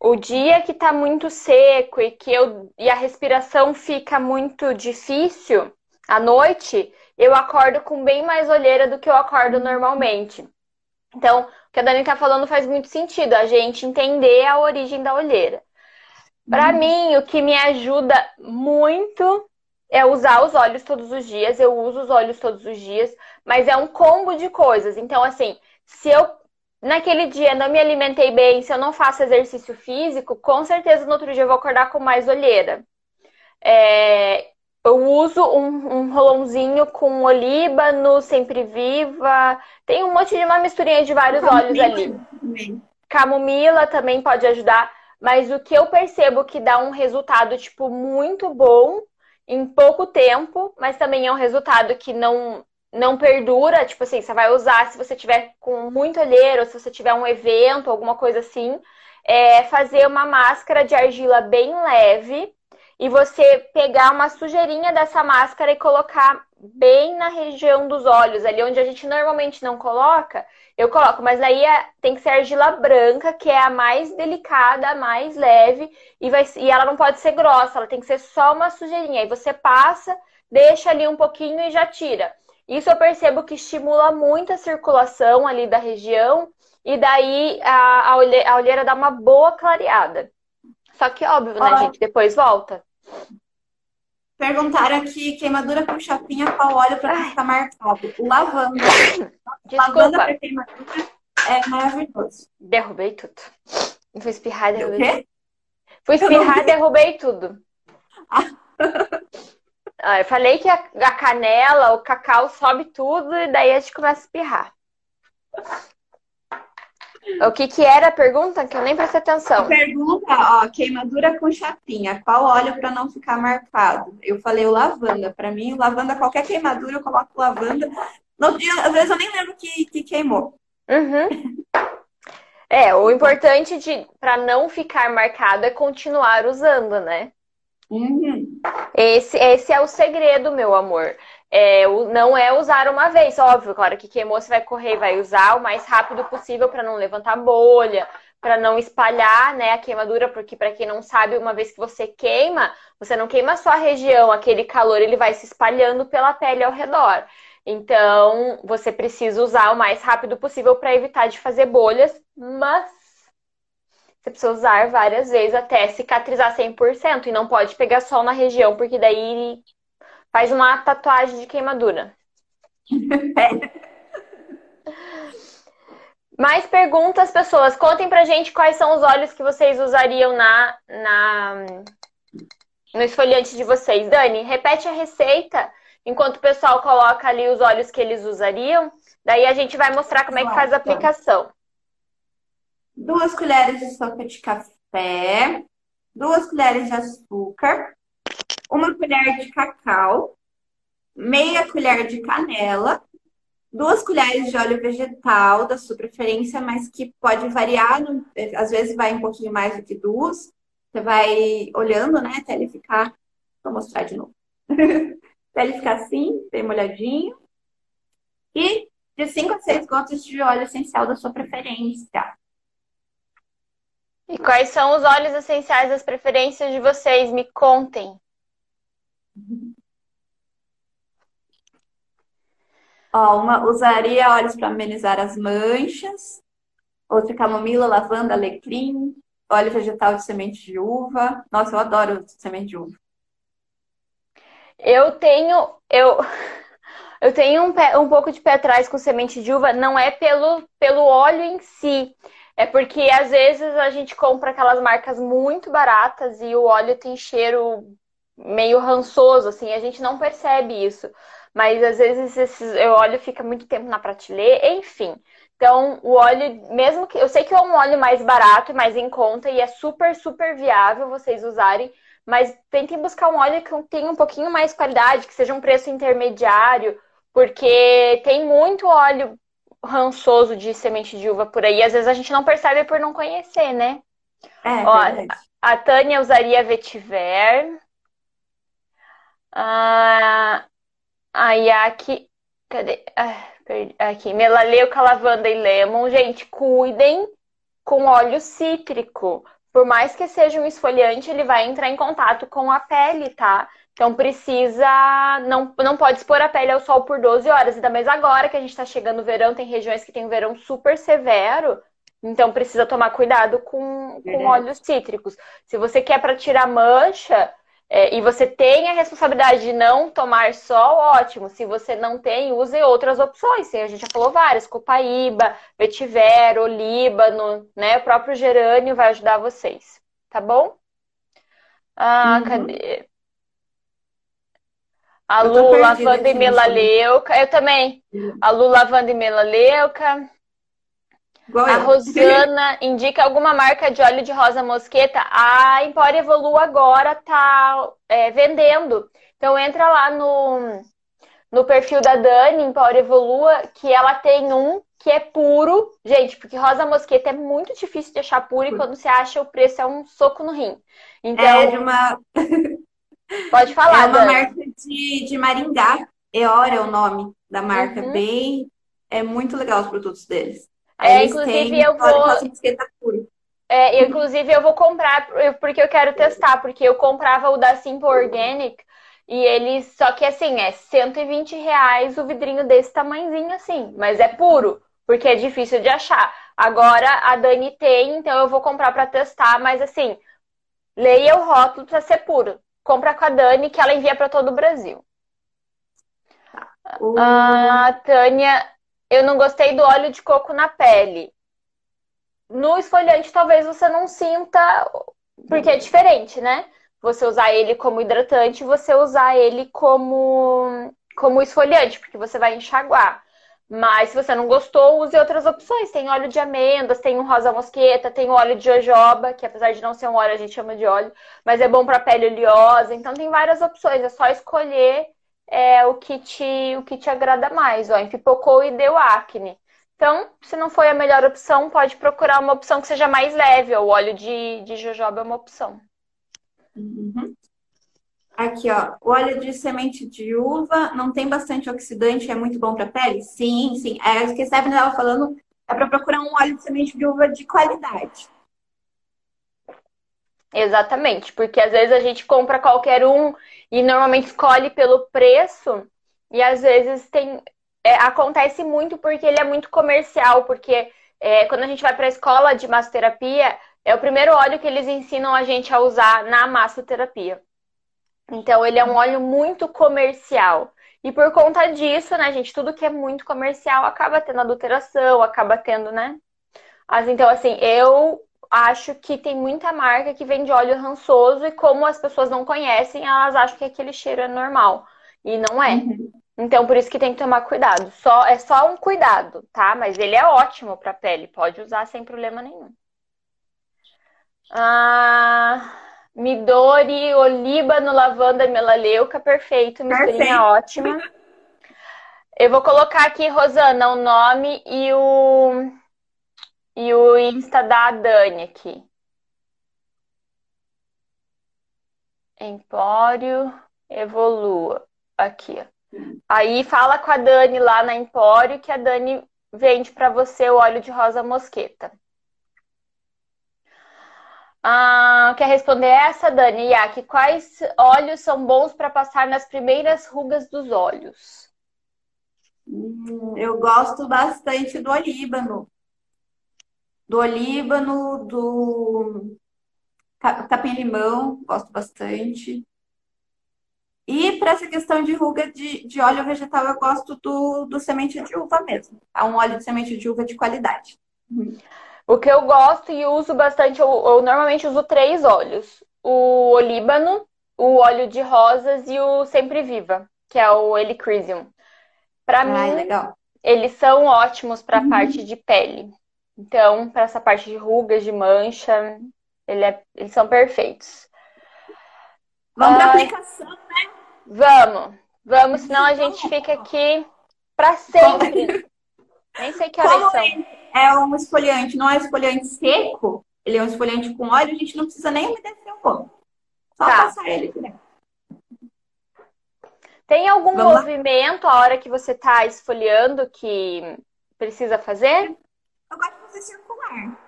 O dia que tá muito seco e que eu e a respiração fica muito difícil à noite, eu acordo com bem mais olheira do que eu acordo normalmente. Então, o que a Dani tá falando faz muito sentido, a gente entender a origem da olheira. Para uhum. mim, o que me ajuda muito é usar os olhos todos os dias. Eu uso os olhos todos os dias, mas é um combo de coisas. Então, assim, se eu naquele dia não me alimentei bem, se eu não faço exercício físico, com certeza no outro dia eu vou acordar com mais olheira. É, eu uso um, um rolãozinho com olíbano, sempre viva. Tem um monte de uma misturinha de vários óleos ali. Também. Camomila também pode ajudar. Mas o que eu percebo que dá um resultado, tipo, muito bom em pouco tempo, mas também é um resultado que não, não perdura, tipo assim, você vai usar se você tiver com muito olheiro, se você tiver um evento, alguma coisa assim, é fazer uma máscara de argila bem leve e você pegar uma sujeirinha dessa máscara e colocar bem na região dos olhos, ali onde a gente normalmente não coloca, eu coloco, mas aí é, tem que ser argila branca, que é a mais delicada, a mais leve, e, vai, e ela não pode ser grossa, ela tem que ser só uma sujeirinha. Aí você passa, deixa ali um pouquinho e já tira. Isso eu percebo que estimula muito a circulação ali da região e daí a, a, a olheira dá uma boa clareada. Só que óbvio, né, gente? Depois volta. Perguntaram aqui, queimadura com chapinha, qual óleo para ficar marcado? O lavanda. Desculpa. Lavanda para queimadura é maravilhoso. Derrubei tudo. Fui espirrar, derrubei. O quê? Fui espirrar, derrubei tudo. Ah. Ah, eu falei que a, a, canela, o cacau sobe tudo e daí a gente começa a espirrar. O que que era a pergunta? Que eu nem prestei atenção. A pergunta, ó, queimadura com chapinha. Qual óleo para não ficar marcado? Eu falei o lavanda. Para mim, lavanda, qualquer queimadura, eu coloco lavanda. No dia, às vezes eu nem lembro que, que queimou. Uhum. É, o importante de para não ficar marcado é continuar usando, né? Uhum. Esse, esse é o segredo, meu amor. É, não é usar uma vez, óbvio, claro que queimou, você vai correr, vai usar o mais rápido possível para não levantar bolha, para não espalhar né, a queimadura, porque para quem não sabe, uma vez que você queima, você não queima só a região, aquele calor ele vai se espalhando pela pele ao redor. Então, você precisa usar o mais rápido possível para evitar de fazer bolhas, mas você precisa usar várias vezes até cicatrizar 100% e não pode pegar sol na região, porque daí faz uma tatuagem de queimadura. Mais perguntas, pessoas. Contem pra gente quais são os óleos que vocês usariam na, na no esfoliante de vocês. Dani, repete a receita enquanto o pessoal coloca ali os óleos que eles usariam. Daí a gente vai mostrar como é que faz a aplicação duas colheres de sopa de café, duas colheres de açúcar, colher de cacau, meia colher de canela, duas colheres de óleo vegetal da sua preferência, mas que pode variar, às vezes vai um pouquinho mais do que duas. Você vai olhando, né, até ele ficar. Vou mostrar de novo. até ele ficar assim, bem molhadinho. E de 5 a 6 gotas de óleo essencial da sua preferência. E quais são os óleos essenciais das preferências de vocês? Me contem. Ó, uma usaria óleos para amenizar as manchas, outra camomila, lavanda, alecrim, óleo vegetal de semente de uva. Nossa, eu adoro semente de uva. Eu tenho, eu, eu tenho um, pé, um pouco de pé atrás com semente de uva, não é pelo, pelo óleo em si, é porque às vezes a gente compra aquelas marcas muito baratas e o óleo tem cheiro meio rançoso, assim, a gente não percebe isso. Mas às vezes esse, o óleo fica muito tempo na prateleira, enfim. Então, o óleo, mesmo que. Eu sei que é um óleo mais barato e mais em conta, e é super, super viável vocês usarem, mas tentem buscar um óleo que tenha um pouquinho mais qualidade, que seja um preço intermediário, porque tem muito óleo rançoso de semente de uva por aí. Às vezes a gente não percebe por não conhecer, né? É, Ó, a Tânia usaria vetiver. A, a Yaki. Cadê? Ah, aqui. Melaleuca, lavanda e lemon. Gente, cuidem com óleo cítrico. Por mais que seja um esfoliante, ele vai entrar em contato com a pele, tá? Então precisa. Não, não pode expor a pele ao sol por 12 horas. Ainda mais agora que a gente está chegando no verão, tem regiões que tem verão super severo. Então precisa tomar cuidado com, com óleos cítricos. Se você quer para tirar mancha é, e você tem a responsabilidade de não tomar sol, ótimo. Se você não tem, use outras opções. A gente já falou várias: copaíba, vetiver, olíbano, né? O próprio gerânio vai ajudar vocês. Tá bom? Ah, uhum. cadê? A Lu, lavanda e melaleuca. Eu também. A Lu, lavanda e melaleuca. Igual a eu. Rosana indica alguma marca de óleo de rosa mosqueta. A Empório Evolu agora tá é, vendendo. Então entra lá no, no perfil da Dani, Empório Evolua, que ela tem um que é puro. Gente, porque rosa mosqueta é muito difícil de achar puro e quando você acha o preço é um soco no rim. Então, é de uma Pode falar. É uma Dani. marca de, de Maringá. Eora é o nome da marca. Uhum. Bem. É muito legal os produtos deles. É, inclusive eu vou. É, inclusive eu vou comprar porque eu quero testar, porque eu comprava o da Simple Organic e eles, só que assim, é 120 reais o vidrinho desse tamanhozinho assim, mas é puro, porque é difícil de achar. Agora a Dani tem, então eu vou comprar para testar, mas assim, leia o rótulo para ser puro compra com a Dani, que ela envia para todo o Brasil. Uh... A Tânia, eu não gostei do óleo de coco na pele. No esfoliante, talvez você não sinta, porque é diferente, né? Você usar ele como hidratante, você usar ele como, como esfoliante, porque você vai enxaguar. Mas se você não gostou, use outras opções. Tem óleo de amêndoas, tem o rosa mosqueta, tem óleo de jojoba, que apesar de não ser um óleo, a gente chama de óleo, mas é bom para pele oleosa. Então tem várias opções, é só escolher é, o, que te, o que te agrada mais. Ó, empipocou e deu acne. Então, se não foi a melhor opção, pode procurar uma opção que seja mais leve. O óleo de, de jojoba é uma opção. Uhum. Aqui, ó, o óleo de semente de uva não tem bastante oxidante, é muito bom para pele? Sim, sim. É o que a Stephanie estava falando, é para procurar um óleo de semente de uva de qualidade. Exatamente, porque às vezes a gente compra qualquer um e normalmente escolhe pelo preço, e às vezes tem. É, acontece muito porque ele é muito comercial, porque é, quando a gente vai para a escola de massoterapia, é o primeiro óleo que eles ensinam a gente a usar na massoterapia. Então, ele é um óleo muito comercial. E por conta disso, né, gente, tudo que é muito comercial acaba tendo adulteração, acaba tendo, né? Então, assim, eu acho que tem muita marca que vende óleo rançoso e como as pessoas não conhecem, elas acham que aquele cheiro é normal. E não é. Uhum. Então, por isso que tem que tomar cuidado. Só É só um cuidado, tá? Mas ele é ótimo para pele, pode usar sem problema nenhum. Ah. Midori, olíbano, lavanda, melaleuca, perfeito, misturinha ótima. Eu vou colocar aqui, Rosana, o nome e o e o Insta da Dani aqui. Empório Evolua. Aqui, ó. Aí fala com a Dani lá na Empório que a Dani vende para você o óleo de rosa mosqueta. Ah, quer responder essa, Dani? Yak, quais óleos são bons para passar nas primeiras rugas dos olhos? Hum, eu gosto bastante do olíbano. Do olíbano, do capim-limão, gosto bastante. E para essa questão de ruga de, de óleo vegetal, eu gosto do, do semente de uva mesmo. É um óleo de semente de uva de qualidade. Uhum. O que eu gosto e uso bastante, eu, eu normalmente uso três óleos: o olíbano, o óleo de rosas e o sempre viva, que é o Helichrysum. Para mim, legal. eles são ótimos para a uhum. parte de pele. Então, para essa parte de rugas, de mancha, ele é, eles são perfeitos. Vamos para aplicação, né? Vamos, vamos, senão a gente fica aqui para sempre. Nem sei que horas são. É um esfoliante, não é esfoliante seco, ele é um esfoliante com óleo, a gente não precisa nem umedecer o corpo. Só tá. passar ele. Tem algum Vamos movimento lá? a hora que você está esfoliando que precisa fazer? Eu gosto de fazer circular.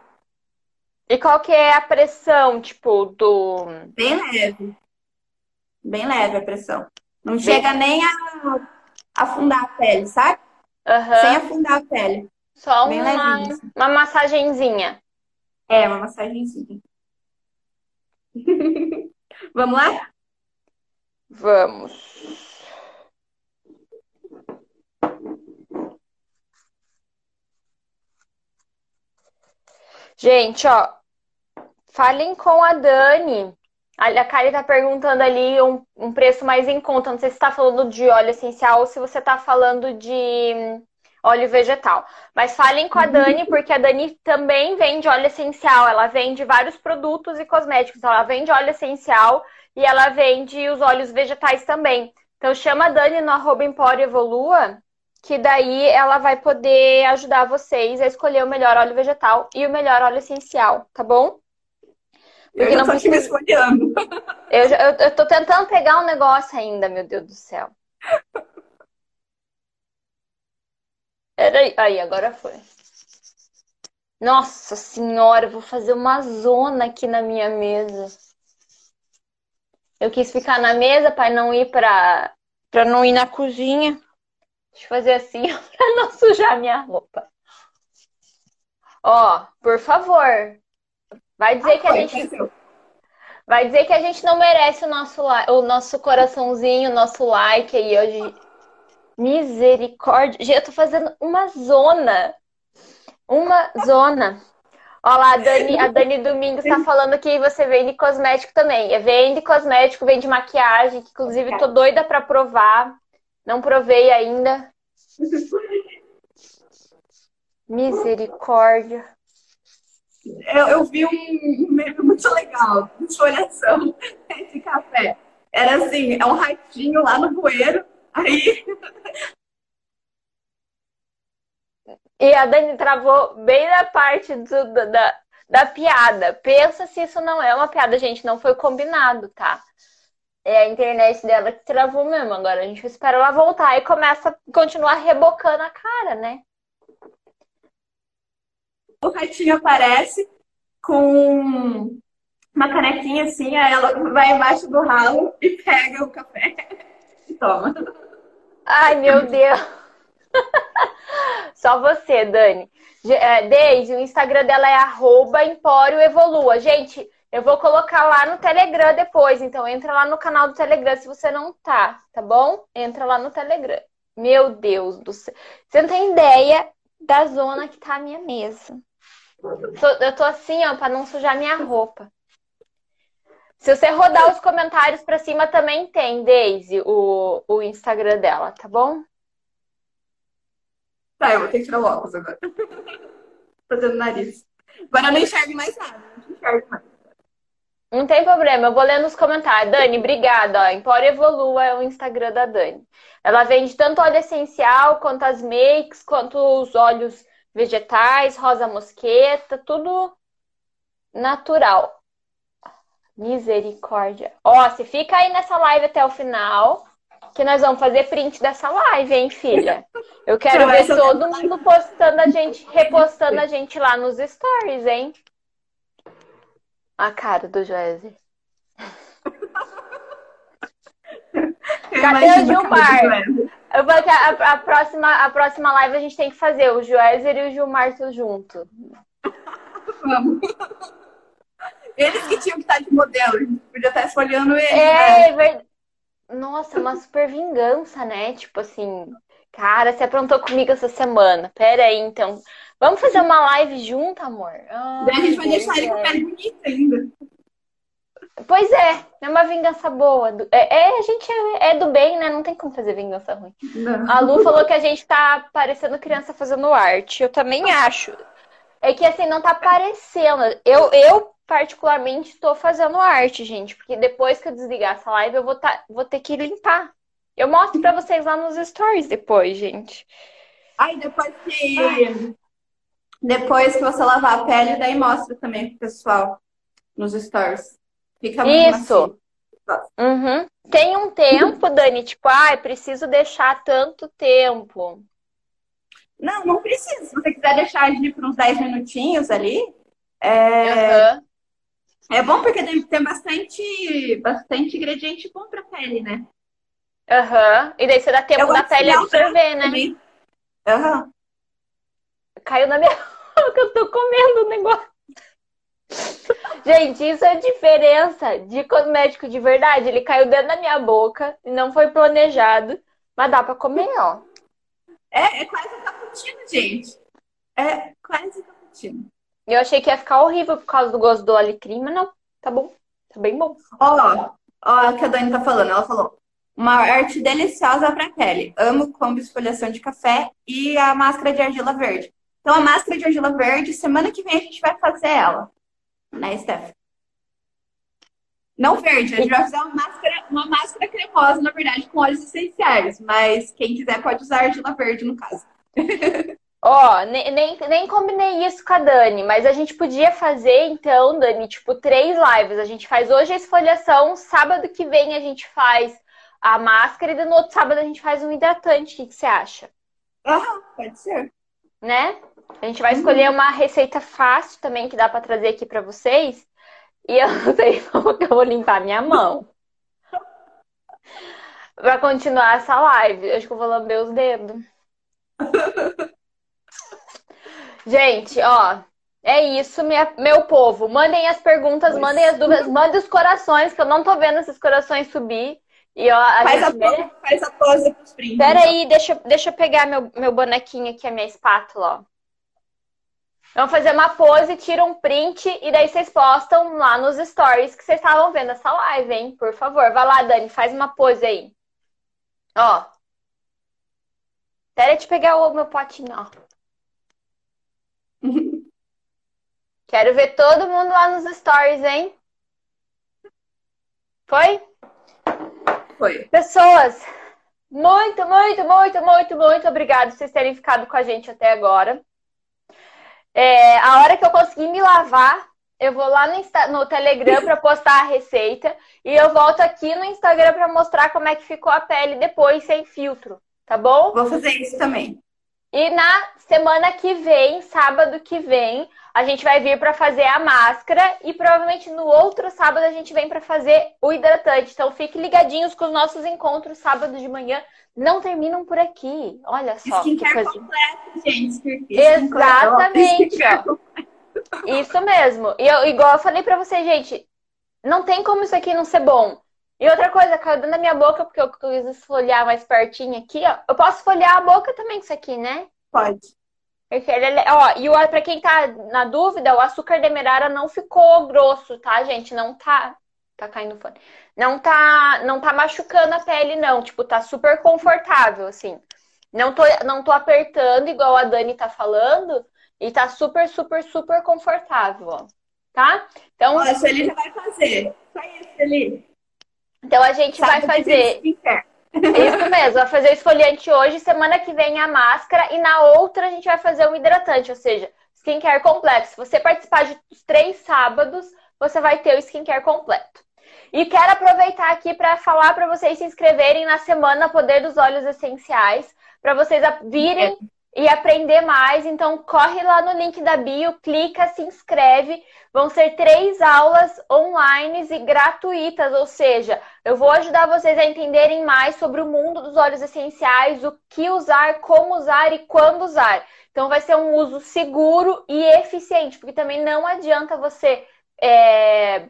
E qual que é a pressão, tipo, do. Bem leve. Bem leve a pressão. Não Bem... chega nem a afundar a pele, sabe? Uhum. Sem afundar a pele. Só Bem uma, uma massagenzinha. É, uma massagenzinha. Vamos lá? Vamos. Gente, ó, falem com a Dani. A Kari tá perguntando ali um, um preço mais em conta. Não sei se está falando de óleo essencial ou se você está falando de hum, óleo vegetal. Mas falem com a Dani, porque a Dani também vende óleo essencial. Ela vende vários produtos e cosméticos. Ela vende óleo essencial e ela vende os óleos vegetais também. Então chama a Dani no arroba Empório Evolua que daí ela vai poder ajudar vocês a escolher o melhor óleo vegetal e o melhor óleo essencial, tá bom? Porque eu não tô precisa... me escolhendo. Eu, eu, eu tô tentando pegar um negócio ainda, meu Deus do céu. Peraí, aí, agora foi. Nossa senhora, eu vou fazer uma zona aqui na minha mesa. Eu quis ficar na mesa para não ir para para não ir na cozinha. Deixa eu fazer assim para não sujar minha roupa. Ó, por favor. Vai dizer ah, que a gente. Vai dizer que a gente não merece o nosso, o nosso coraçãozinho, o nosso like aí hoje. Misericórdia. Gente, eu tô fazendo uma zona. Uma zona. Olha lá, a Dani, a Dani Domingos tá falando que você vende cosmético também. Vende cosmético, vende maquiagem, que inclusive tô doida pra provar. Não provei ainda. Misericórdia. Eu, eu vi um meme muito legal de esfoliação de café. Era assim, é um ratinho lá no bueiro, aí. E a Dani travou bem na parte do, da, da piada. Pensa se isso não é uma piada, gente. Não foi combinado, tá? É a internet dela que travou mesmo. Agora a gente espera ela voltar e começa a continuar rebocando a cara, né? O ratinho aparece com uma canequinha assim, aí ela vai embaixo do ralo e pega o café e toma. Ai, meu Deus! Só você, Dani. É, Deise, o Instagram dela é arroba Empório Evolua. Gente, eu vou colocar lá no Telegram depois, então entra lá no canal do Telegram se você não tá, tá bom? Entra lá no Telegram. Meu Deus do céu. Você não tem ideia da zona que tá a minha mesa. Eu tô assim, ó, pra não sujar minha roupa. Se você rodar os comentários pra cima, também tem, Daisy, o, o Instagram dela, tá bom? Tá, eu vou ter que tirar o óculos agora. Fazendo nariz. Agora eu não enxergo mais nada. Não enxergo mais. Não tem problema, eu vou ler nos comentários. Dani, obrigada. Ó. Empório Evolua é o Instagram da Dani. Ela vende tanto óleo essencial, quanto as makes, quanto os óleos vegetais, rosa mosqueta, tudo natural. Misericórdia. Ó, você fica aí nessa live até o final, que nós vamos fazer print dessa live, hein, filha? Eu quero ver todo mundo postando a gente, repostando a gente lá nos stories, hein? A cara do Joézer. Cadê o Gilmar? Eu vou a, a, próxima, a próxima live a gente tem que fazer o Joézer e o Gilmar tudo junto. Vamos. Eles que tinham que estar de modelo, a gente podia estar esfolhando eles. É, né? verdade. Nossa, uma super vingança, né? Tipo assim, cara, você aprontou comigo essa semana. Pera aí, então. Vamos fazer uma live junto, amor? Ai, Daí a gente vai deixar ele com pele bonita ainda. Pois é, é uma vingança boa. É, é a gente é, é, do bem, né? Não tem como fazer vingança ruim. Não. A Lu falou que a gente tá parecendo criança fazendo arte. Eu também acho. É que assim, não tá parecendo. Eu, eu particularmente, estou fazendo arte, gente. Porque depois que eu desligar essa live, eu vou, tá, vou ter que limpar. Eu mostro pra vocês lá nos stories depois, gente. Aí depois que. Ai. Depois que você lavar a pele, daí mostra também pro pessoal nos stories. Fica muito Isso. Uhum. Tem um tempo, Dani, tipo, ah, preciso deixar tanto tempo. Não, não precisa. Se você quiser deixar de por uns 10 minutinhos ali, é, uhum. é bom porque tem bastante, bastante ingrediente bom pra pele, né? Aham. Uhum. E daí você dá tempo da pele absorver, né? Aham. Uhum. Caiu na minha boca, eu tô comendo o negócio. Gente, isso é a diferença de cosmético de verdade. Ele caiu dentro da minha boca e não foi planejado, mas dá pra comer, ó. É, é quase um cappuccino, gente. É quase um cappuccino. Eu achei que ia ficar horrível por causa do gosto do alecrim, mas não. Tá bom. Tá bem bom. Ó, ó, o que a Dani tá falando. Ela falou, uma arte deliciosa pra pele. Amo combo esfoliação de café e a máscara de argila verde. Então, a máscara de argila verde, semana que vem a gente vai fazer ela né, Steph? Não verde, a gente vai fazer uma máscara, uma máscara cremosa, na verdade, com óleos essenciais. Mas quem quiser pode usar argila verde, no caso. Ó, oh, nem, nem, nem combinei isso com a Dani, mas a gente podia fazer, então, Dani, tipo, três lives. A gente faz hoje a esfoliação, sábado que vem a gente faz a máscara e no outro sábado a gente faz um hidratante. O que, que você acha? Ah, pode ser. Né? A gente vai escolher uma receita fácil também que dá para trazer aqui para vocês. E eu não sei como que eu vou limpar minha mão. Pra continuar essa live. Acho que eu vou lamber os dedos. Gente, ó. É isso, minha, meu povo. Mandem as perguntas, mandem as dúvidas, mandem os corações, que eu não tô vendo esses corações subir. E ó, a faz, gente... a pose, faz a pose pros prints. Pera aí, deixa, deixa eu pegar meu, meu bonequinho aqui, a minha espátula, ó. Vamos fazer uma pose, tira um print e daí vocês postam lá nos stories que vocês estavam vendo essa live, hein? Por favor, vai lá, Dani, faz uma pose aí. Ó. Espera te pegar o meu potinho, ó. Quero ver todo mundo lá nos stories, hein? Foi? Foi. Pessoas, muito, muito, muito, muito, muito obrigado por vocês terem ficado com a gente até agora. É, a hora que eu conseguir me lavar, eu vou lá no, Insta, no Telegram para postar a receita e eu volto aqui no Instagram para mostrar como é que ficou a pele depois sem filtro, tá bom? Vou fazer isso também. E na semana que vem, sábado que vem, a gente vai vir para fazer a máscara e provavelmente no outro sábado a gente vem para fazer o hidratante. Então fiquem ligadinhos com os nossos encontros sábado de manhã não terminam por aqui. Olha só. Skincare que coisa... completo, gente. Exatamente. Isso mesmo. E eu, igual eu falei pra vocês, gente, não tem como isso aqui não ser bom. E outra coisa, caiu dentro da minha boca, porque eu quis esfoliar mais pertinho aqui, ó. Eu posso folhear a boca também com isso aqui, né? Pode. É ó, e o, pra quem tá na dúvida, o açúcar demerara não ficou grosso, tá, gente? Não tá. Tá caindo fone não tá, não tá machucando a pele, não. Tipo, tá super confortável, assim. Não tô, não tô apertando igual a Dani tá falando. E tá super, super, super confortável, ó. Tá? Então. Olha, a Sueli já vai fazer. Só isso, Sueli. Então a gente Sabe vai fazer. Isso mesmo, vai fazer o esfoliante hoje, semana que vem a máscara e na outra a gente vai fazer o hidratante, ou seja, skincare completo. Se você participar de três sábados, você vai ter o skincare completo. E quero aproveitar aqui para falar para vocês se inscreverem na semana Poder dos Olhos Essenciais, para vocês virem e aprender mais. Então, corre lá no link da bio, clica, se inscreve. Vão ser três aulas online e gratuitas, ou seja, eu vou ajudar vocês a entenderem mais sobre o mundo dos óleos essenciais, o que usar, como usar e quando usar. Então, vai ser um uso seguro e eficiente, porque também não adianta você é,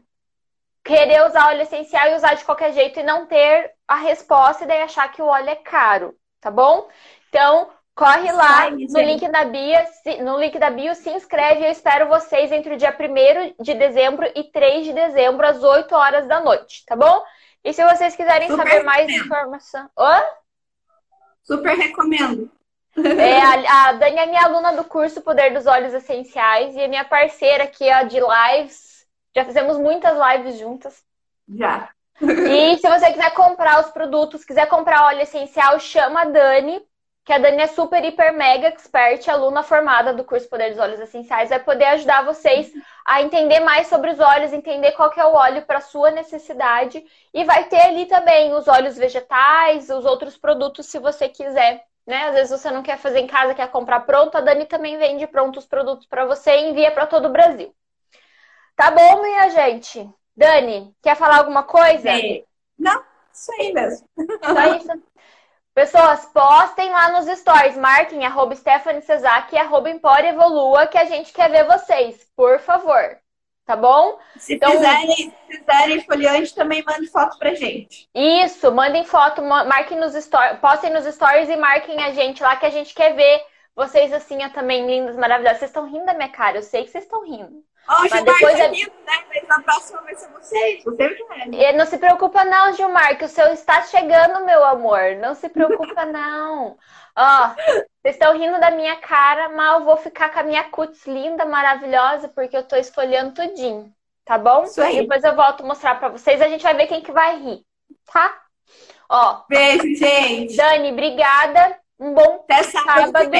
querer usar óleo essencial e usar de qualquer jeito e não ter a resposta e daí achar que o óleo é caro, tá bom? Então, corre lá no link da bio, no link da bio, se inscreve. Eu espero vocês entre o dia 1 de dezembro e 3 de dezembro, às 8 horas da noite, tá bom? E se vocês quiserem Super saber mais informação. Hã? Super recomendo. É, a, a Dani é minha aluna do curso Poder dos Olhos Essenciais e é minha parceira aqui ó, de lives. Já fizemos muitas lives juntas. Já. E se você quiser comprar os produtos, quiser comprar óleo essencial, chama a Dani, que a Dani é super, hiper, mega expert, aluna formada do curso Poder dos Olhos Essenciais, vai poder ajudar vocês a entender mais sobre os óleos, entender qual é o óleo para sua necessidade e vai ter ali também os óleos vegetais, os outros produtos se você quiser né? Às vezes você não quer fazer em casa, quer comprar pronto, a Dani também vende prontos produtos para você e envia para todo o Brasil. Tá bom, minha gente? Dani, quer falar alguma coisa? É. Não, isso aí mesmo. Só isso. Pessoas, postem lá nos stories, marquem arroba Stephanie Cesar e arroba Empório Evolua, que a gente quer ver vocês, por favor tá bom? Se então, fizerem, se fizerem foliante, também mandem foto pra gente. Isso, mandem foto, marquem nos stories, postem nos stories e marquem a gente lá que a gente quer ver vocês assim também lindas, maravilhosas. Vocês estão rindo da minha cara, eu sei que vocês estão rindo. Ó, oh, depois é rindo, né? Mas na próxima vai ser vocês, você é. Não se preocupa não, Gilmar, que o seu está chegando, meu amor. Não se preocupa não. Ó, vocês estão rindo da minha cara, mas eu vou ficar com a minha cutis linda, maravilhosa, porque eu tô esfolhando tudinho. Tá bom? Isso aí. Depois eu volto mostrar pra vocês. A gente vai ver quem que vai rir. Tá? Ó. Beijo, gente. Dani, obrigada. Um bom Até sábado. sábado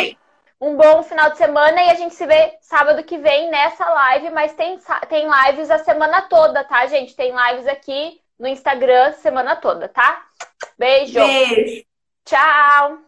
um bom final de semana e a gente se vê sábado que vem nessa live, mas tem, tem lives a semana toda, tá, gente? Tem lives aqui no Instagram semana toda, tá? Beijo. Beijo. Tchau.